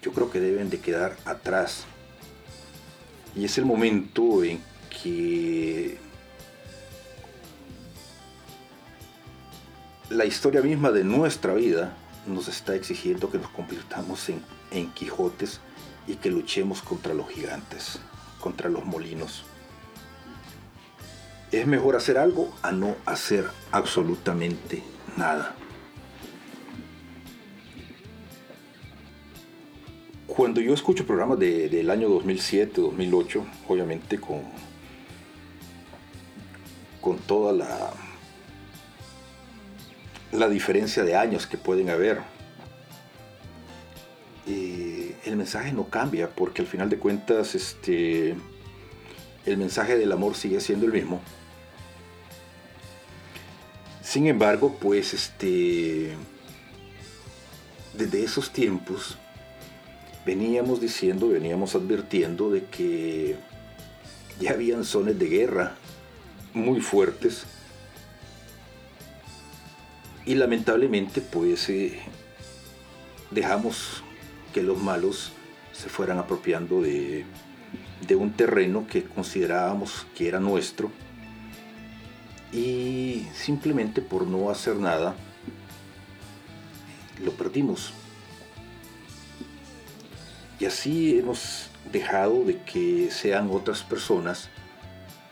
Speaker 1: yo creo que deben de quedar atrás. Y es el momento en que la historia misma de nuestra vida nos está exigiendo que nos convirtamos en, en Quijotes y que luchemos contra los gigantes, contra los molinos. Es mejor hacer algo a no hacer absolutamente nada. Cuando yo escucho programas de- del año 2007, 2008, obviamente con, con toda la, la diferencia de años que pueden haber, eh, el mensaje no cambia porque al final de cuentas este, el mensaje del amor sigue siendo el mismo. Sin embargo, pues este desde esos tiempos veníamos diciendo, veníamos advirtiendo de que ya habían zonas de guerra muy fuertes y lamentablemente pues eh, dejamos que los malos se fueran apropiando de, de un terreno que considerábamos que era nuestro y simplemente por no hacer nada lo perdimos. Y así hemos dejado de que sean otras personas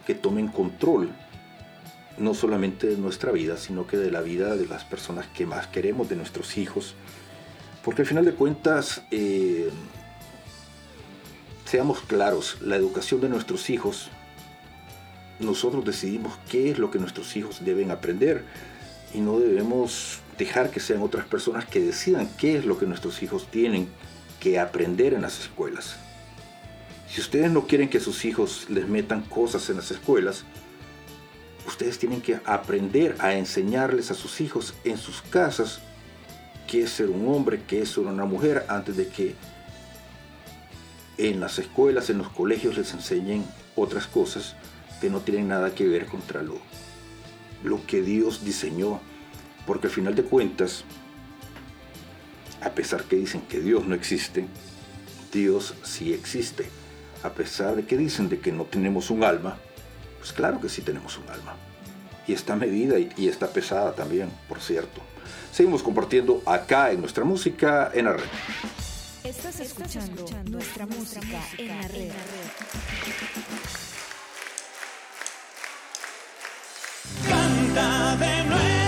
Speaker 1: que tomen control no solamente de nuestra vida, sino que de la vida de las personas que más queremos, de nuestros hijos. Porque al final de cuentas, eh, seamos claros, la educación de nuestros hijos, nosotros decidimos qué es lo que nuestros hijos deben aprender y no debemos dejar que sean otras personas que decidan qué es lo que nuestros hijos tienen que aprender en las escuelas. Si ustedes no quieren que sus hijos les metan cosas en las escuelas, ustedes tienen que aprender a enseñarles a sus hijos en sus casas qué es ser un hombre, qué es ser una mujer, antes de que en las escuelas, en los colegios les enseñen otras cosas que no tienen nada que ver contra lo, lo que Dios diseñó. Porque al final de cuentas, a pesar que dicen que Dios no existe, Dios sí existe. A pesar de que dicen de que no tenemos un alma, pues claro que sí tenemos un alma. Y está medida y, y está pesada también, por cierto. Seguimos compartiendo acá en nuestra música en la red.
Speaker 2: Estás escuchando, nuestra música en la red.
Speaker 13: Canta de nuevo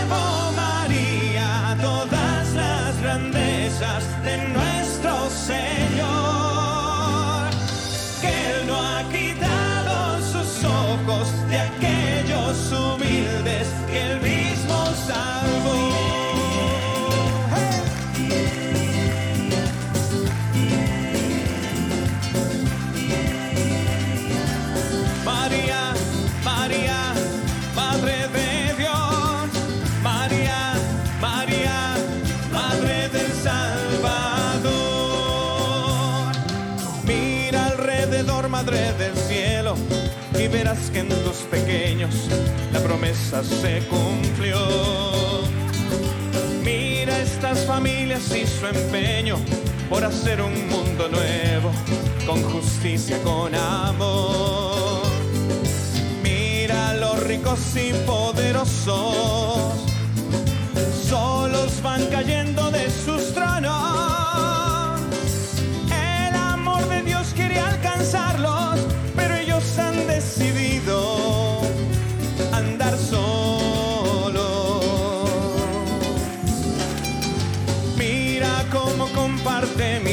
Speaker 13: pequeños la promesa se cumplió. Mira estas familias y su empeño por hacer un mundo nuevo, con justicia, con amor. Mira los ricos y poderosos, solos van cayendo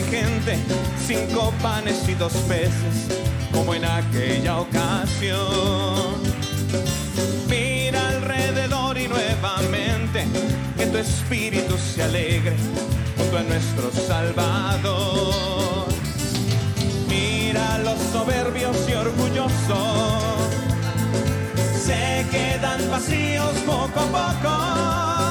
Speaker 13: gente cinco panes y dos peces, como en aquella ocasión. Mira alrededor y nuevamente que tu espíritu se alegre junto a nuestro Salvador. Mira los soberbios y orgullosos se quedan vacíos poco a poco.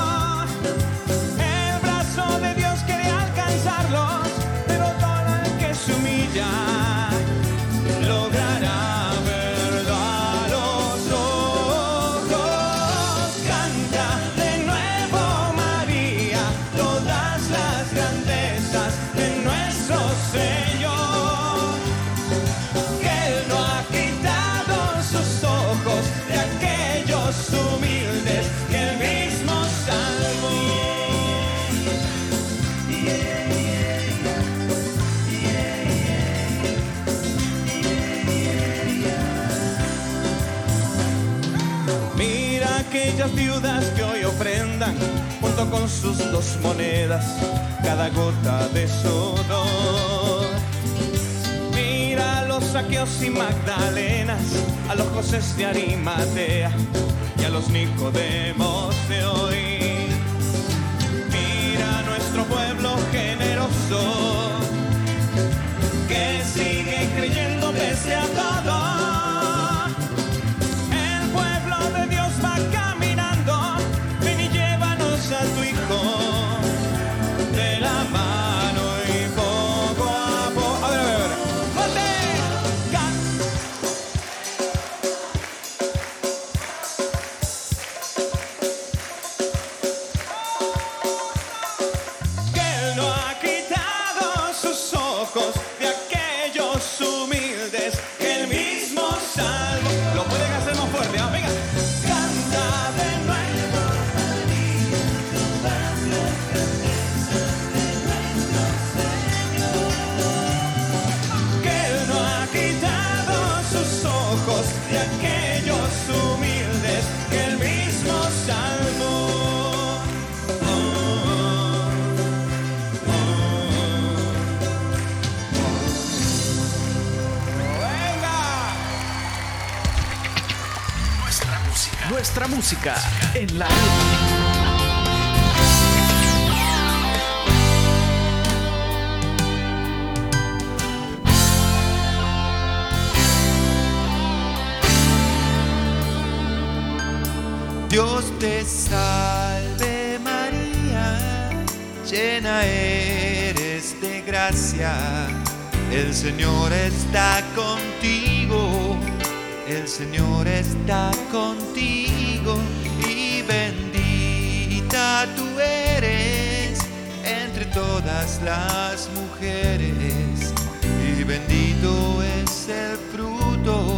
Speaker 13: Con sus dos monedas cada gota de sudor. Mira a los saqueos y magdalenas, a los José de Arimatea y a los Nicodemos de hoy. Mira a nuestro pueblo generoso que sigue creyendo pese a
Speaker 14: música en la red.
Speaker 10: Dios te salve María, llena eres de gracia, el Señor está contigo, el Señor está y bendita tú eres entre todas las mujeres. Y bendito es el fruto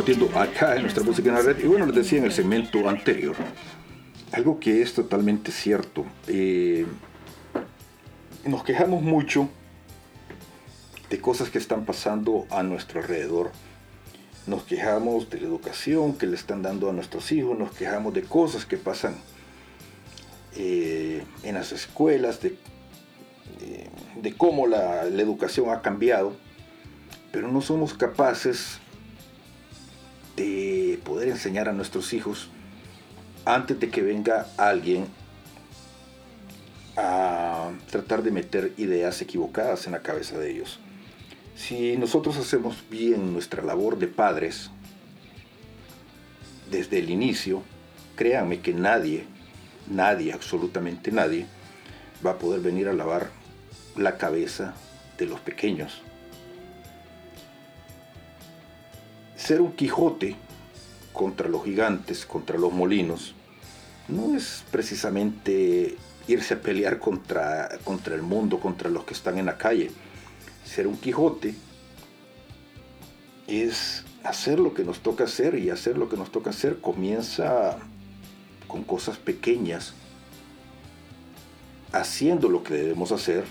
Speaker 1: Compartiendo acá en nuestra música en la red. Y bueno, les decía en el segmento anterior, algo que es totalmente cierto. eh, nos quejamos mucho de cosas que están pasando a nuestro alrededor. Nos quejamos de la educación que le están dando a nuestros hijos, nos quejamos de cosas que pasan eh, en las escuelas, de, de- de cómo la educación ha cambiado, pero no somos capaces de poder enseñar a nuestros hijos antes de que venga alguien a tratar de meter ideas equivocadas en la cabeza de ellos. Si nosotros hacemos bien nuestra labor de padres desde el inicio, créanme que nadie, nadie, absolutamente nadie, va a poder venir a lavar la cabeza de los pequeños. Ser un Quijote contra los gigantes, contra los molinos, no es precisamente irse a pelear contra, contra el mundo, contra los que están en la calle. Ser un Quijote es hacer lo que nos toca hacer y hacer lo que nos toca hacer comienza con cosas pequeñas, haciendo lo que debemos hacer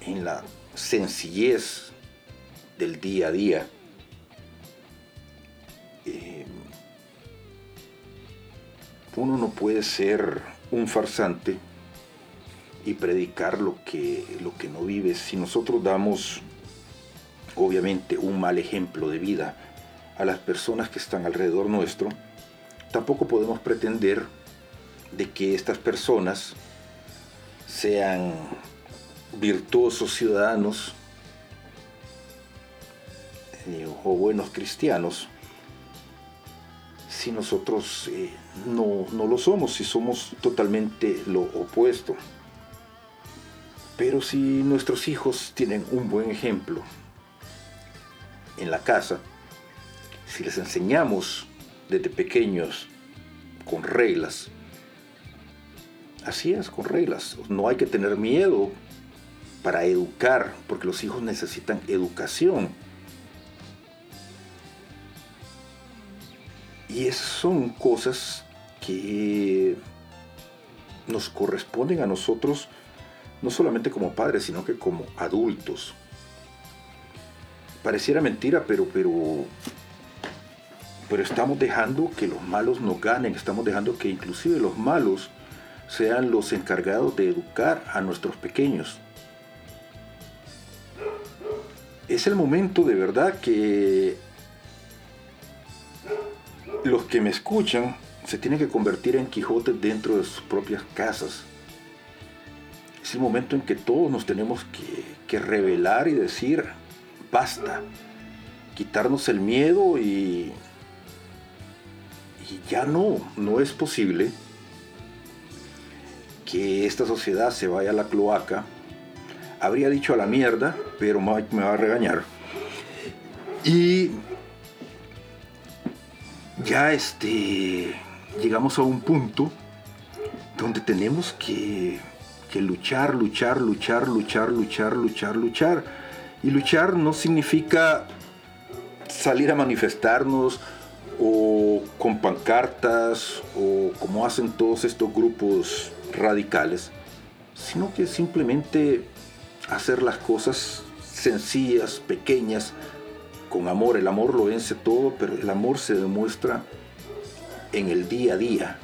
Speaker 1: en la sencillez del día a día. Eh, uno no puede ser un farsante y predicar lo que, lo que no vive. Si nosotros damos, obviamente, un mal ejemplo de vida a las personas que están alrededor nuestro, tampoco podemos pretender de que estas personas sean virtuosos ciudadanos o buenos cristianos si nosotros eh, no, no lo somos, si somos totalmente lo opuesto. Pero si nuestros hijos tienen un buen ejemplo en la casa, si les enseñamos desde pequeños con reglas, así es, con reglas, no hay que tener miedo para educar, porque los hijos necesitan educación. Y esas son cosas que nos corresponden a nosotros, no solamente como padres, sino que como adultos. Pareciera mentira, pero, pero, pero estamos dejando que los malos nos ganen, estamos dejando que inclusive los malos sean los encargados de educar a nuestros pequeños. Es el momento de verdad que los que me escuchan se tienen que convertir en Quijotes dentro de sus propias casas. Es el momento en que todos nos tenemos que, que revelar y decir, basta, quitarnos el miedo y, y ya no, no es posible que esta sociedad se vaya a la cloaca habría dicho a la mierda, pero Mike me va a regañar. Y ya este, llegamos a un punto donde tenemos que, que luchar, luchar, luchar, luchar, luchar, luchar, luchar. Y luchar no significa salir a manifestarnos o con pancartas o como hacen todos estos grupos radicales, sino que simplemente hacer las cosas sencillas, pequeñas, con amor. El amor lo vence todo, pero el amor se demuestra en el día a día.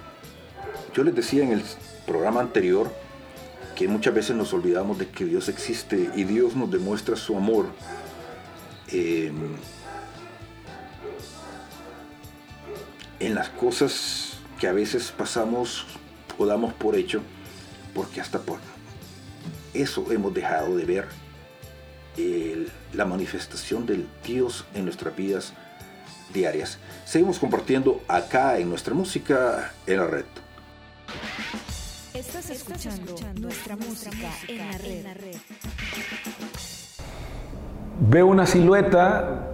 Speaker 1: Yo les decía en el programa anterior que muchas veces nos olvidamos de que Dios existe y Dios nos demuestra su amor. eh, en las cosas que a veces pasamos o damos por hecho, porque hasta por eso hemos dejado de ver el- la manifestación del Dios en nuestras vidas diarias. Seguimos compartiendo acá en nuestra música en la red.
Speaker 2: Estás escuchando nuestra música en la red.
Speaker 15: Veo una silueta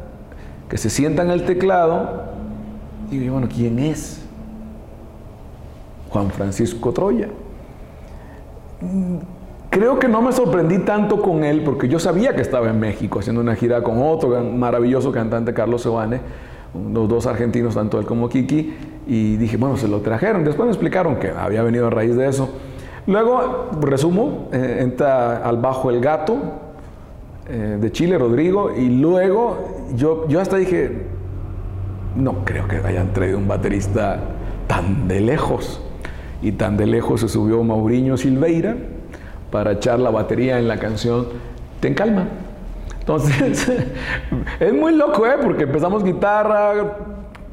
Speaker 15: que se sienta en el teclado y digo, bueno, ¿quién es? Juan Francisco Troya. Creo que no me sorprendí tanto con él porque yo sabía que estaba en México haciendo una gira con otro maravilloso cantante, Carlos Sebane, los dos argentinos, tanto él como Kiki, y dije, bueno, se lo trajeron. Después me explicaron que había venido a raíz de eso. Luego, resumo, eh, entra al bajo El Gato, eh, de Chile, Rodrigo, y luego yo, yo hasta dije, no creo que hayan traído un baterista tan de lejos. Y tan de lejos se subió Mauriño Silveira para echar la batería en la canción Ten Calma. Entonces, es muy loco, ¿eh? Porque empezamos guitarra,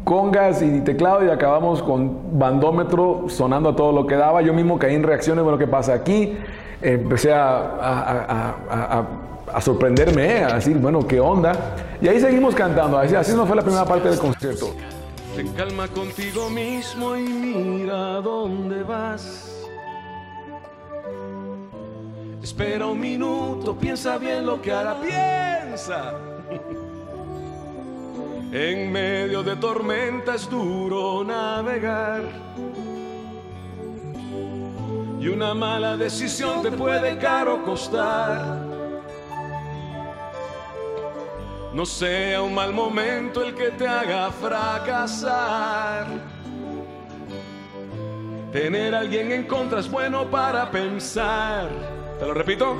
Speaker 15: congas y teclado y acabamos con bandómetro sonando a todo lo que daba. Yo mismo caí en reacciones de lo que pasa aquí. Empecé a, a- a- a- sorprenderme, ¿eh? a decir, bueno, ¿qué onda? Y ahí seguimos cantando. Así, así no fue la primera parte del concierto.
Speaker 3: Ten calma contigo mismo y mira dónde vas. Espera un minuto, piensa bien lo que hará, piensa. En medio de tormenta es duro navegar. Y una mala decisión te puede caro costar. No sea un mal momento el que te haga fracasar. Tener a alguien en contra es bueno para pensar. Te lo repito.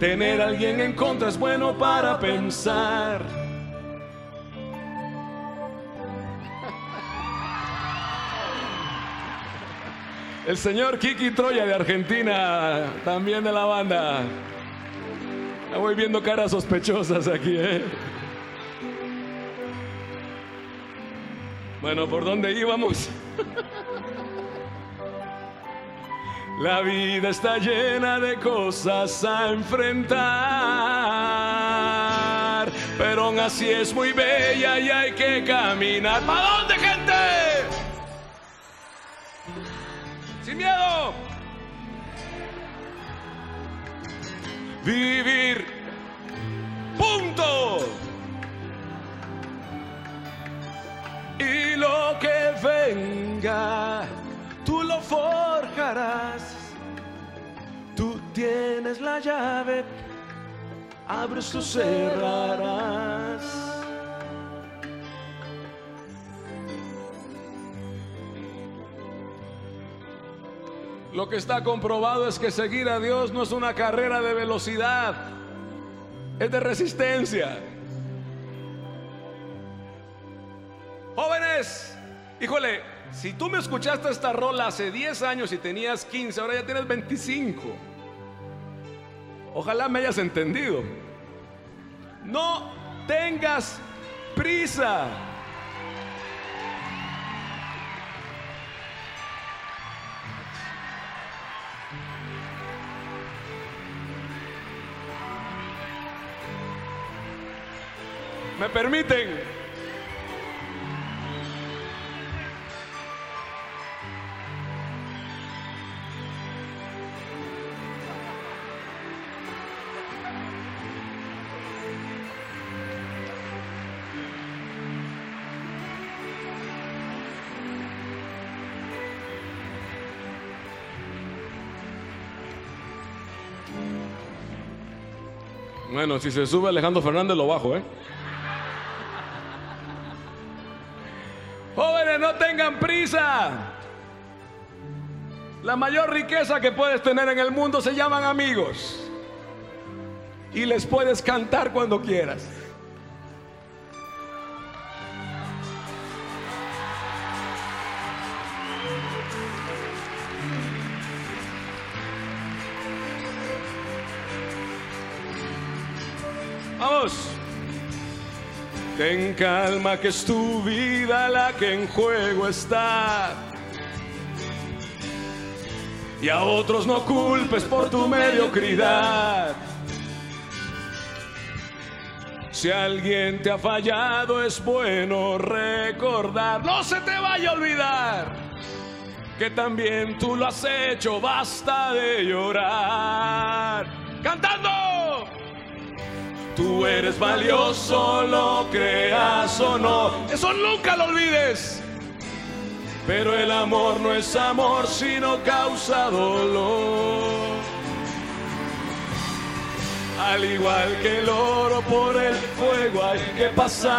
Speaker 3: Tener a alguien en contra es bueno para pensar. El señor Kiki Troya de Argentina, también de la banda. Ya voy viendo caras sospechosas aquí, ¿eh? Bueno, ¿por dónde íbamos? La vida está llena de cosas a enfrentar, pero aún así es muy bella y hay que caminar. ¿Para dónde, gente? Sin miedo. Vivir. Punto. Y lo que venga, tú lo forjarás. Tú tienes la llave, abres tú cerrarás. Lo que está comprobado es que seguir a Dios no es una carrera de velocidad, es de resistencia. Jóvenes, híjole, si tú me escuchaste esta rola hace 10 años y tenías 15, ahora ya tienes 25. Ojalá me hayas entendido. No tengas prisa. ¿Me permiten? Bueno, si se sube Alejandro Fernández lo bajo, ¿eh? Jóvenes, no tengan prisa. La mayor riqueza que puedes tener en el mundo se llaman amigos. Y les puedes cantar cuando quieras. Ten calma que es tu vida la que en juego está. Y a otros no culpes por tu mediocridad. Si alguien te ha fallado es bueno recordar. No se te vaya a olvidar que también tú lo has hecho. Basta de llorar. Tú eres valioso, lo creas o no. Eso nunca lo olvides. Pero el amor no es amor, sino causa dolor. Al igual que el oro por el fuego hay que pasar.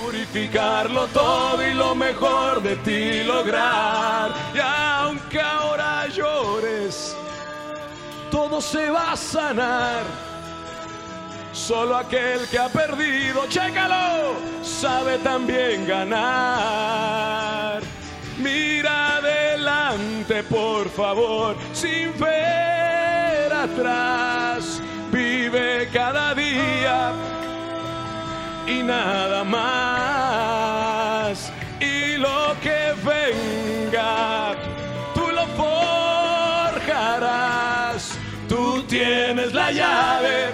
Speaker 3: Purificarlo todo y lo mejor de ti lograr. Y aunque ahora todo se va a sanar. Solo aquel que ha perdido, chécalo, sabe también ganar. Mira adelante, por favor, sin ver atrás. Vive cada día y nada más. Y lo que venga, tienes la llave,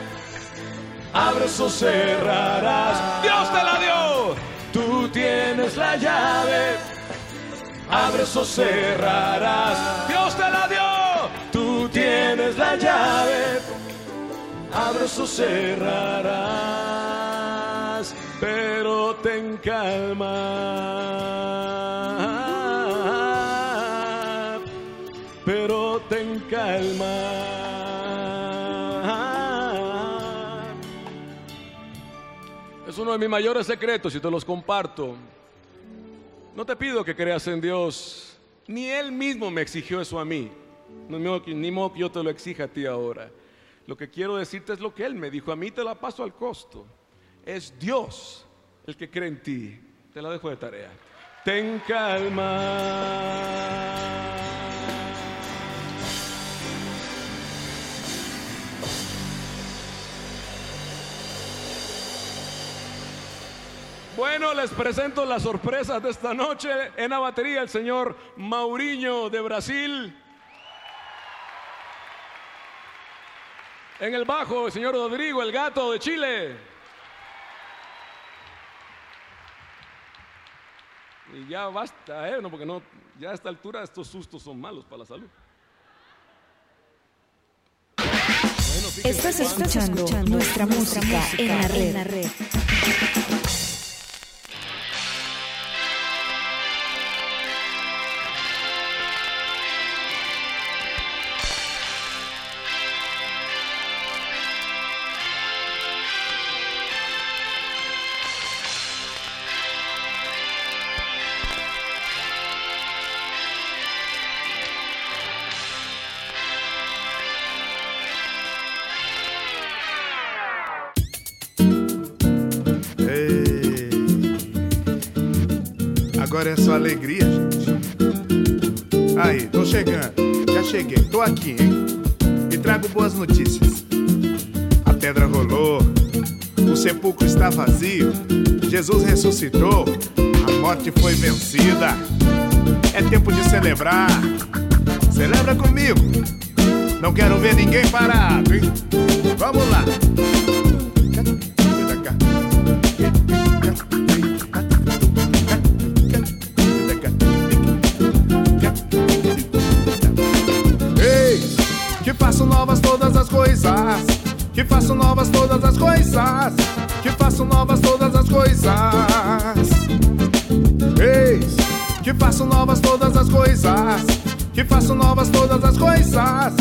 Speaker 3: abres o cerrarás. Dios te la dio. Tú tienes la llave, abres o cerrarás. Dios te la dio. Tú tienes la llave, abres o cerrarás. Pero ten calma. Pero ten calma. Uno de mis mayores secretos y te los comparto. No te pido que creas en Dios, ni Él mismo me exigió eso a mí, ni modo que yo te lo exija a ti ahora. Lo que quiero decirte es lo que Él me dijo, a mí te la paso al costo. Es Dios el que cree en ti. Te la dejo de tarea. Ten calma. Bueno, les presento las sorpresas de esta noche. En la batería el señor Mauriño de Brasil. En el bajo el señor Rodrigo, el gato de Chile. Y ya basta, ¿eh? No, porque no, ya a esta altura estos sustos son malos para la salud.
Speaker 2: Estás escuchando nuestra música en la red.
Speaker 16: Alegria, gente. Aí, tô chegando. Já cheguei, tô aqui, hein? E trago boas notícias. A pedra rolou, o sepulcro está vazio. Jesus ressuscitou, a morte foi vencida. É tempo de celebrar. Celebra comigo. Não quero ver ninguém parado, hein? Vamos lá. Que façam novas todas as coisas. Que façam novas todas as coisas. Ei, que façam novas todas as coisas. Que façam novas todas as coisas.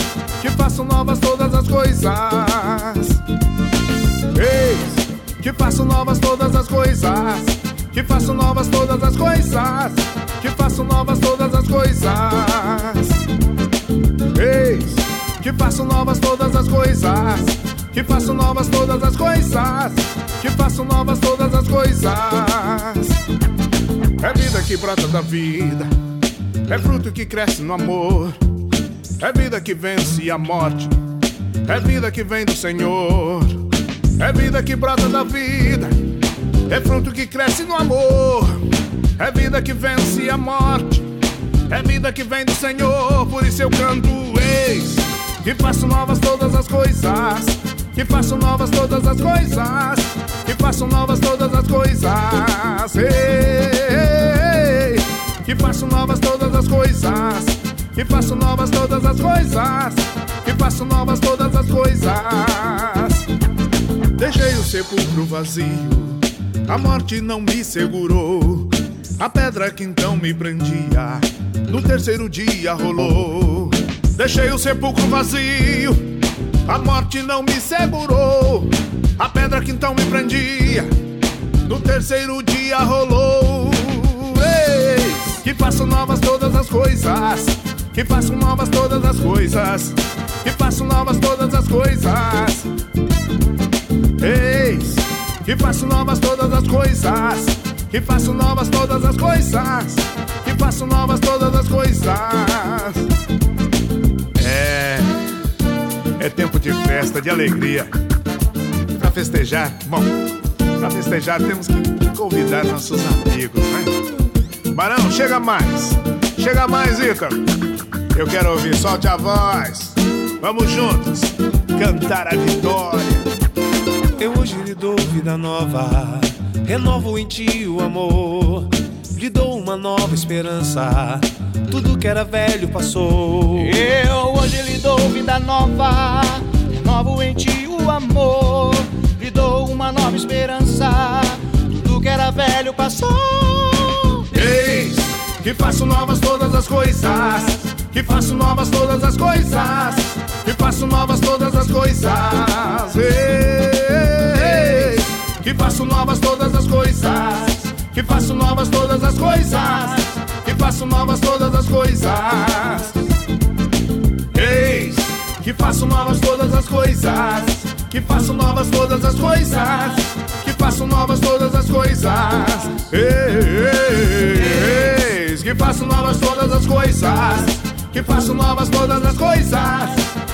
Speaker 16: Que façam novas todas as coisas. Eis que faço novas todas as coisas. Que faço novas todas as coisas. Que faço novas todas as coisas. Eis que faço novas todas as coisas. Que faço novas todas as coisas. Que faço novas todas as coisas. É vida que brota da vida. É fruto que cresce no amor. É vida que vence a morte. É vida que vem do Senhor. É vida que brota da vida. É fruto que cresce no amor. É vida que vence a morte. É vida que vem do Senhor. Por isso eu canto, eis. Que faço novas todas as coisas. Que faço novas todas as coisas. Que faço novas todas as coisas. Ei, que faço novas todas as coisas. Que faço novas todas as coisas. Que faço novas todas as coisas. Deixei o sepulcro vazio. A morte não me segurou. A pedra que então me prendia. No terceiro dia rolou. Deixei o sepulcro vazio. A morte não me segurou. A pedra que então me prendia. No terceiro dia rolou. Ei, que faço novas todas as coisas. Que faço novas todas as coisas. Que faço novas todas as coisas. Eis que faço novas todas as coisas. Que faço novas todas as coisas. Que faço novas todas as coisas. É. Tempo de festa, de alegria. Pra festejar, bom, pra festejar temos que convidar nossos amigos, né? Barão, chega mais. Chega mais, Ícaro. Eu quero ouvir, solte a voz. Vamos juntos cantar a vitória.
Speaker 17: Eu hoje lhe dou vida nova, renovo em ti o amor, lhe dou uma nova esperança. Tudo que era velho passou.
Speaker 18: Eu hoje lhe dou vida nova, renovo em ti o amor, lhe dou uma nova esperança. Tudo que era velho passou.
Speaker 16: Eis que faço novas todas as coisas. Que faço novas todas as coisas. Que faço novas todas as coisas. Eis que faço novas todas as coisas. Que faço novas todas as coisas. Que faço novas todas as coisas. Eis que faço novas todas as coisas. Que faço novas todas as coisas. Que faço novas todas as coisas. Eis que faço novas todas as coisas. Que faço novas todas as coisas.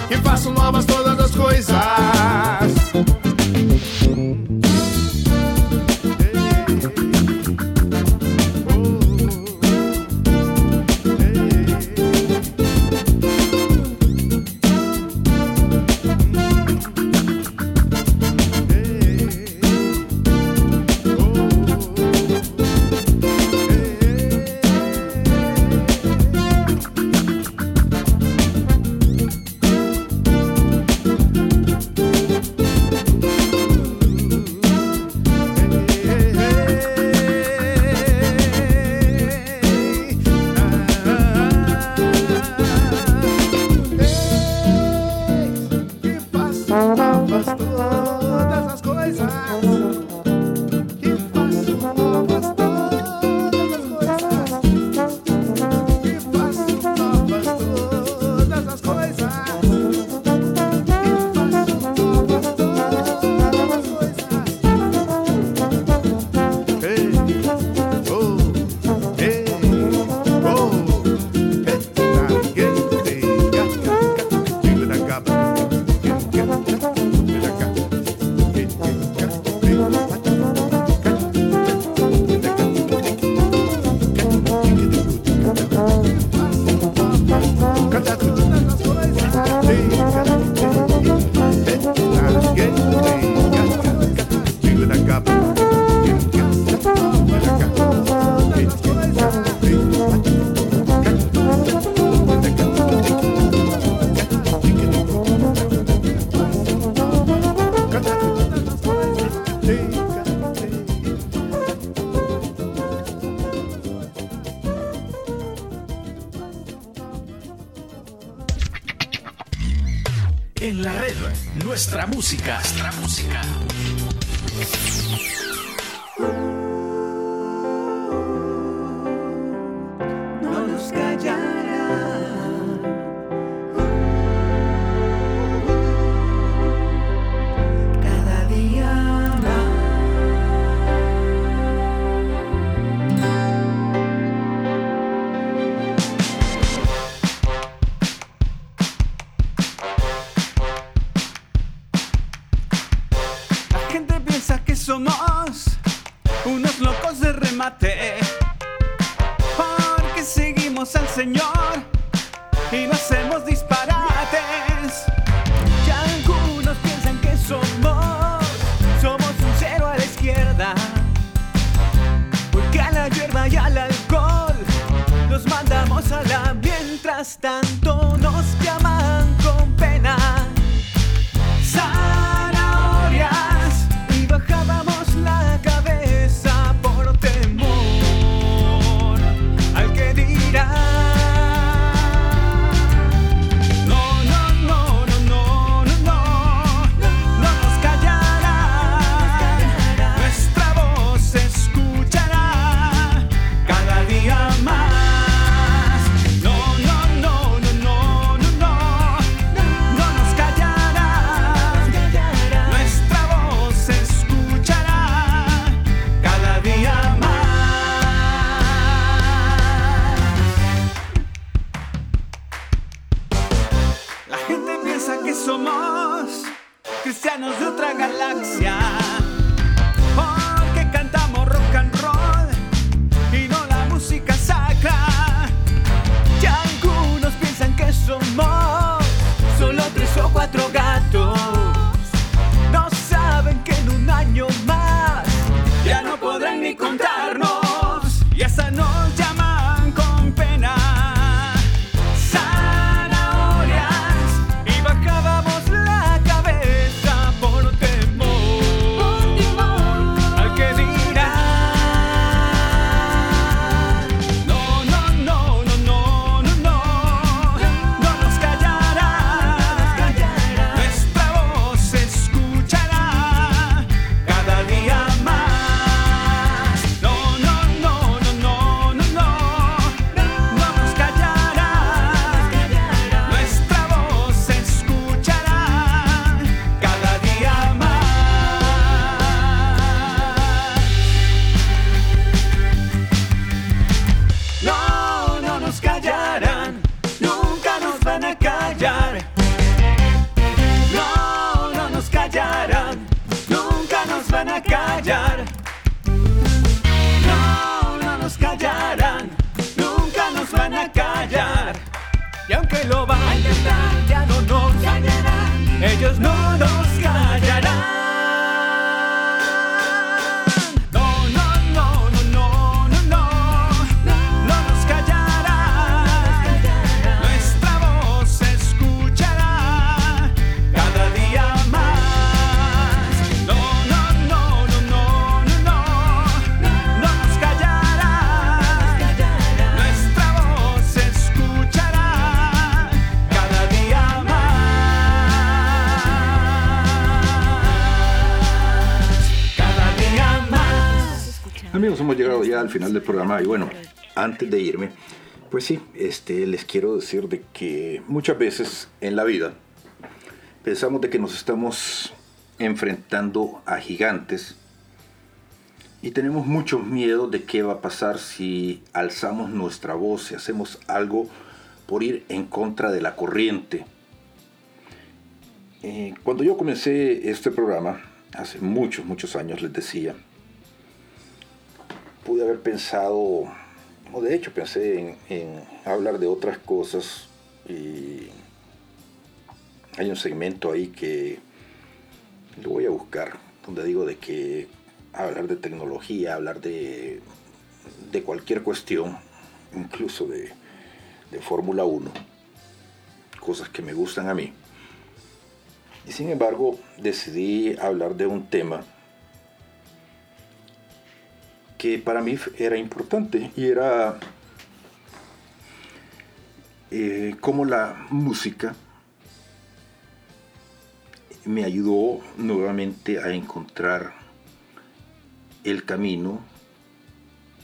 Speaker 16: Que faço novas todas as coisas.
Speaker 6: lo van a intentar, ya no nos dañarán. Ellos no nos
Speaker 1: hemos llegado ya al final del programa y bueno, antes de irme, pues sí, este, les quiero decir de que muchas veces en la vida pensamos de que nos estamos enfrentando a gigantes y tenemos muchos miedos de qué va a pasar si alzamos nuestra voz, si hacemos algo por ir en contra de la corriente. Eh, cuando yo comencé este programa, hace muchos, muchos años les decía, pude haber pensado, o de hecho pensé en, hablar de otras cosas y hay un segmento ahí que lo voy a buscar, donde digo de que hablar de tecnología, hablar de, de cualquier cuestión, incluso de, de Fórmula 1, cosas que me gustan a mí. Y sin embargo decidí hablar de un tema que para mí era importante y era eh, cómo la música me ayudó nuevamente a encontrar el camino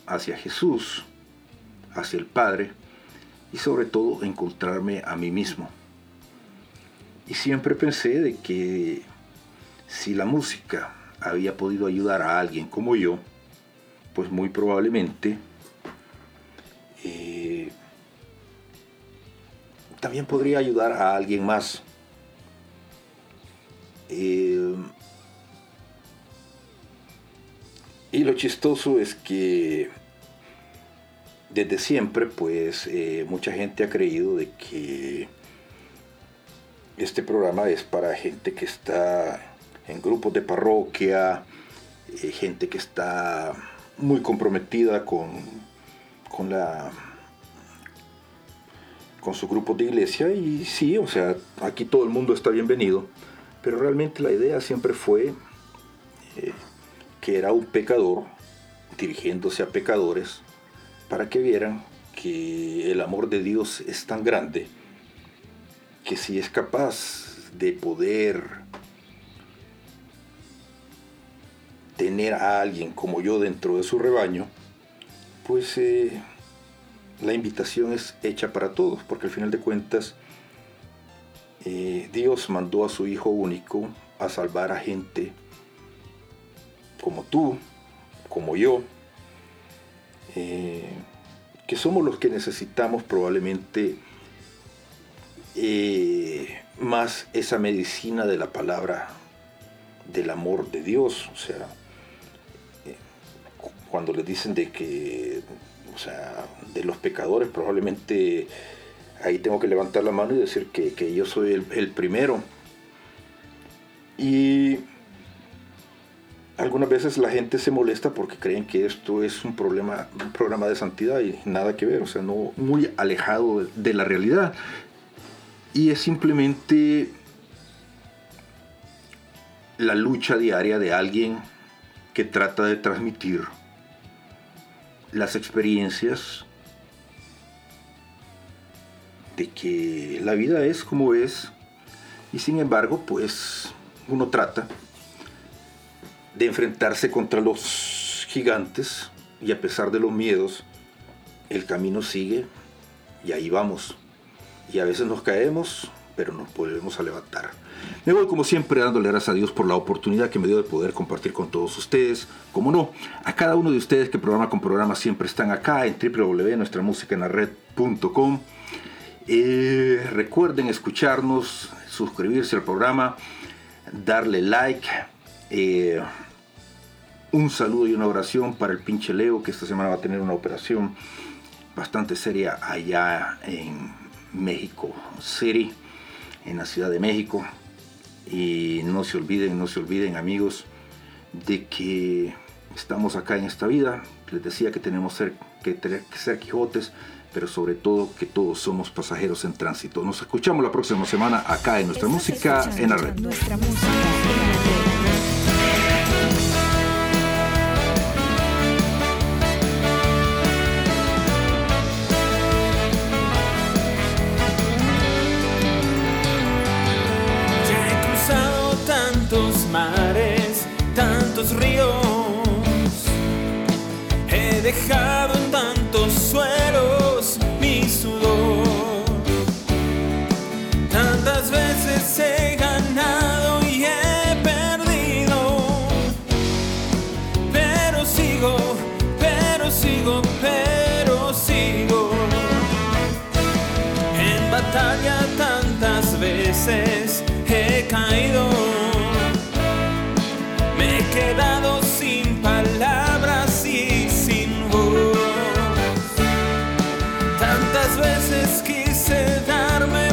Speaker 1: hacia Jesús, hacia el Padre y sobre todo encontrarme a mí mismo. Y siempre pensé de que si la música había podido ayudar a alguien como yo, pues muy probablemente eh, también podría ayudar a alguien más. Eh, y lo chistoso es que desde siempre, pues eh, mucha gente ha creído de que este programa es para gente que está en grupos de parroquia, gente que está muy comprometida con, con la con su grupo de iglesia y sí, o sea, aquí todo el mundo está bienvenido, pero realmente la idea siempre fue eh, que era un pecador dirigiéndose a pecadores para que vieran que el amor de Dios es tan grande que si es capaz de poder tener a alguien como yo dentro de su rebaño, pues eh, la invitación es hecha para todos, porque al final de cuentas eh, Dios mandó a su Hijo único a salvar a gente como tú, como yo, eh, que somos los que necesitamos probablemente más esa medicina de la palabra del amor de Dios. O sea, cuando le dicen de que, o sea, de los pecadores, probablemente ahí tengo que levantar la mano y decir que, que yo soy el primero. Y algunas veces la gente se molesta porque creen que esto es un problema, un programa de santidad y nada que ver, o sea, no muy alejado de la realidad. Y es simplemente la lucha diaria de alguien que trata de transmitir las experiencias de que la vida es como es y sin embargo pues uno trata de enfrentarse contra los gigantes y a pesar de los miedos, el camino sigue y ahí vamos. Y a veces nos caemos, pero nos volvemos a levantar. Me voy como siempre dándole gracias a Dios por la oportunidad que me dio de poder compartir con todos ustedes. Como no, a cada uno de ustedes que programa con programa siempre están acá en www.nuestramusicaenlared.com. Eh, recuerden escucharnos, suscribirse al programa, darle like. Eh, un saludo y una oración para el pinche Leo, que esta semana va a tener una operación bastante seria allá en México City, en la Ciudad de México. Y no se olviden, no se olviden amigos, de que estamos acá en esta vida. Les decía que tenemos ser, que, tener que ser Quijotes, pero sobre todo que todos somos pasajeros en tránsito. Nos escuchamos la próxima semana acá en nuestra música en la red.
Speaker 2: Nuestra música en la red.
Speaker 5: He veces quise darme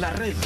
Speaker 14: la red.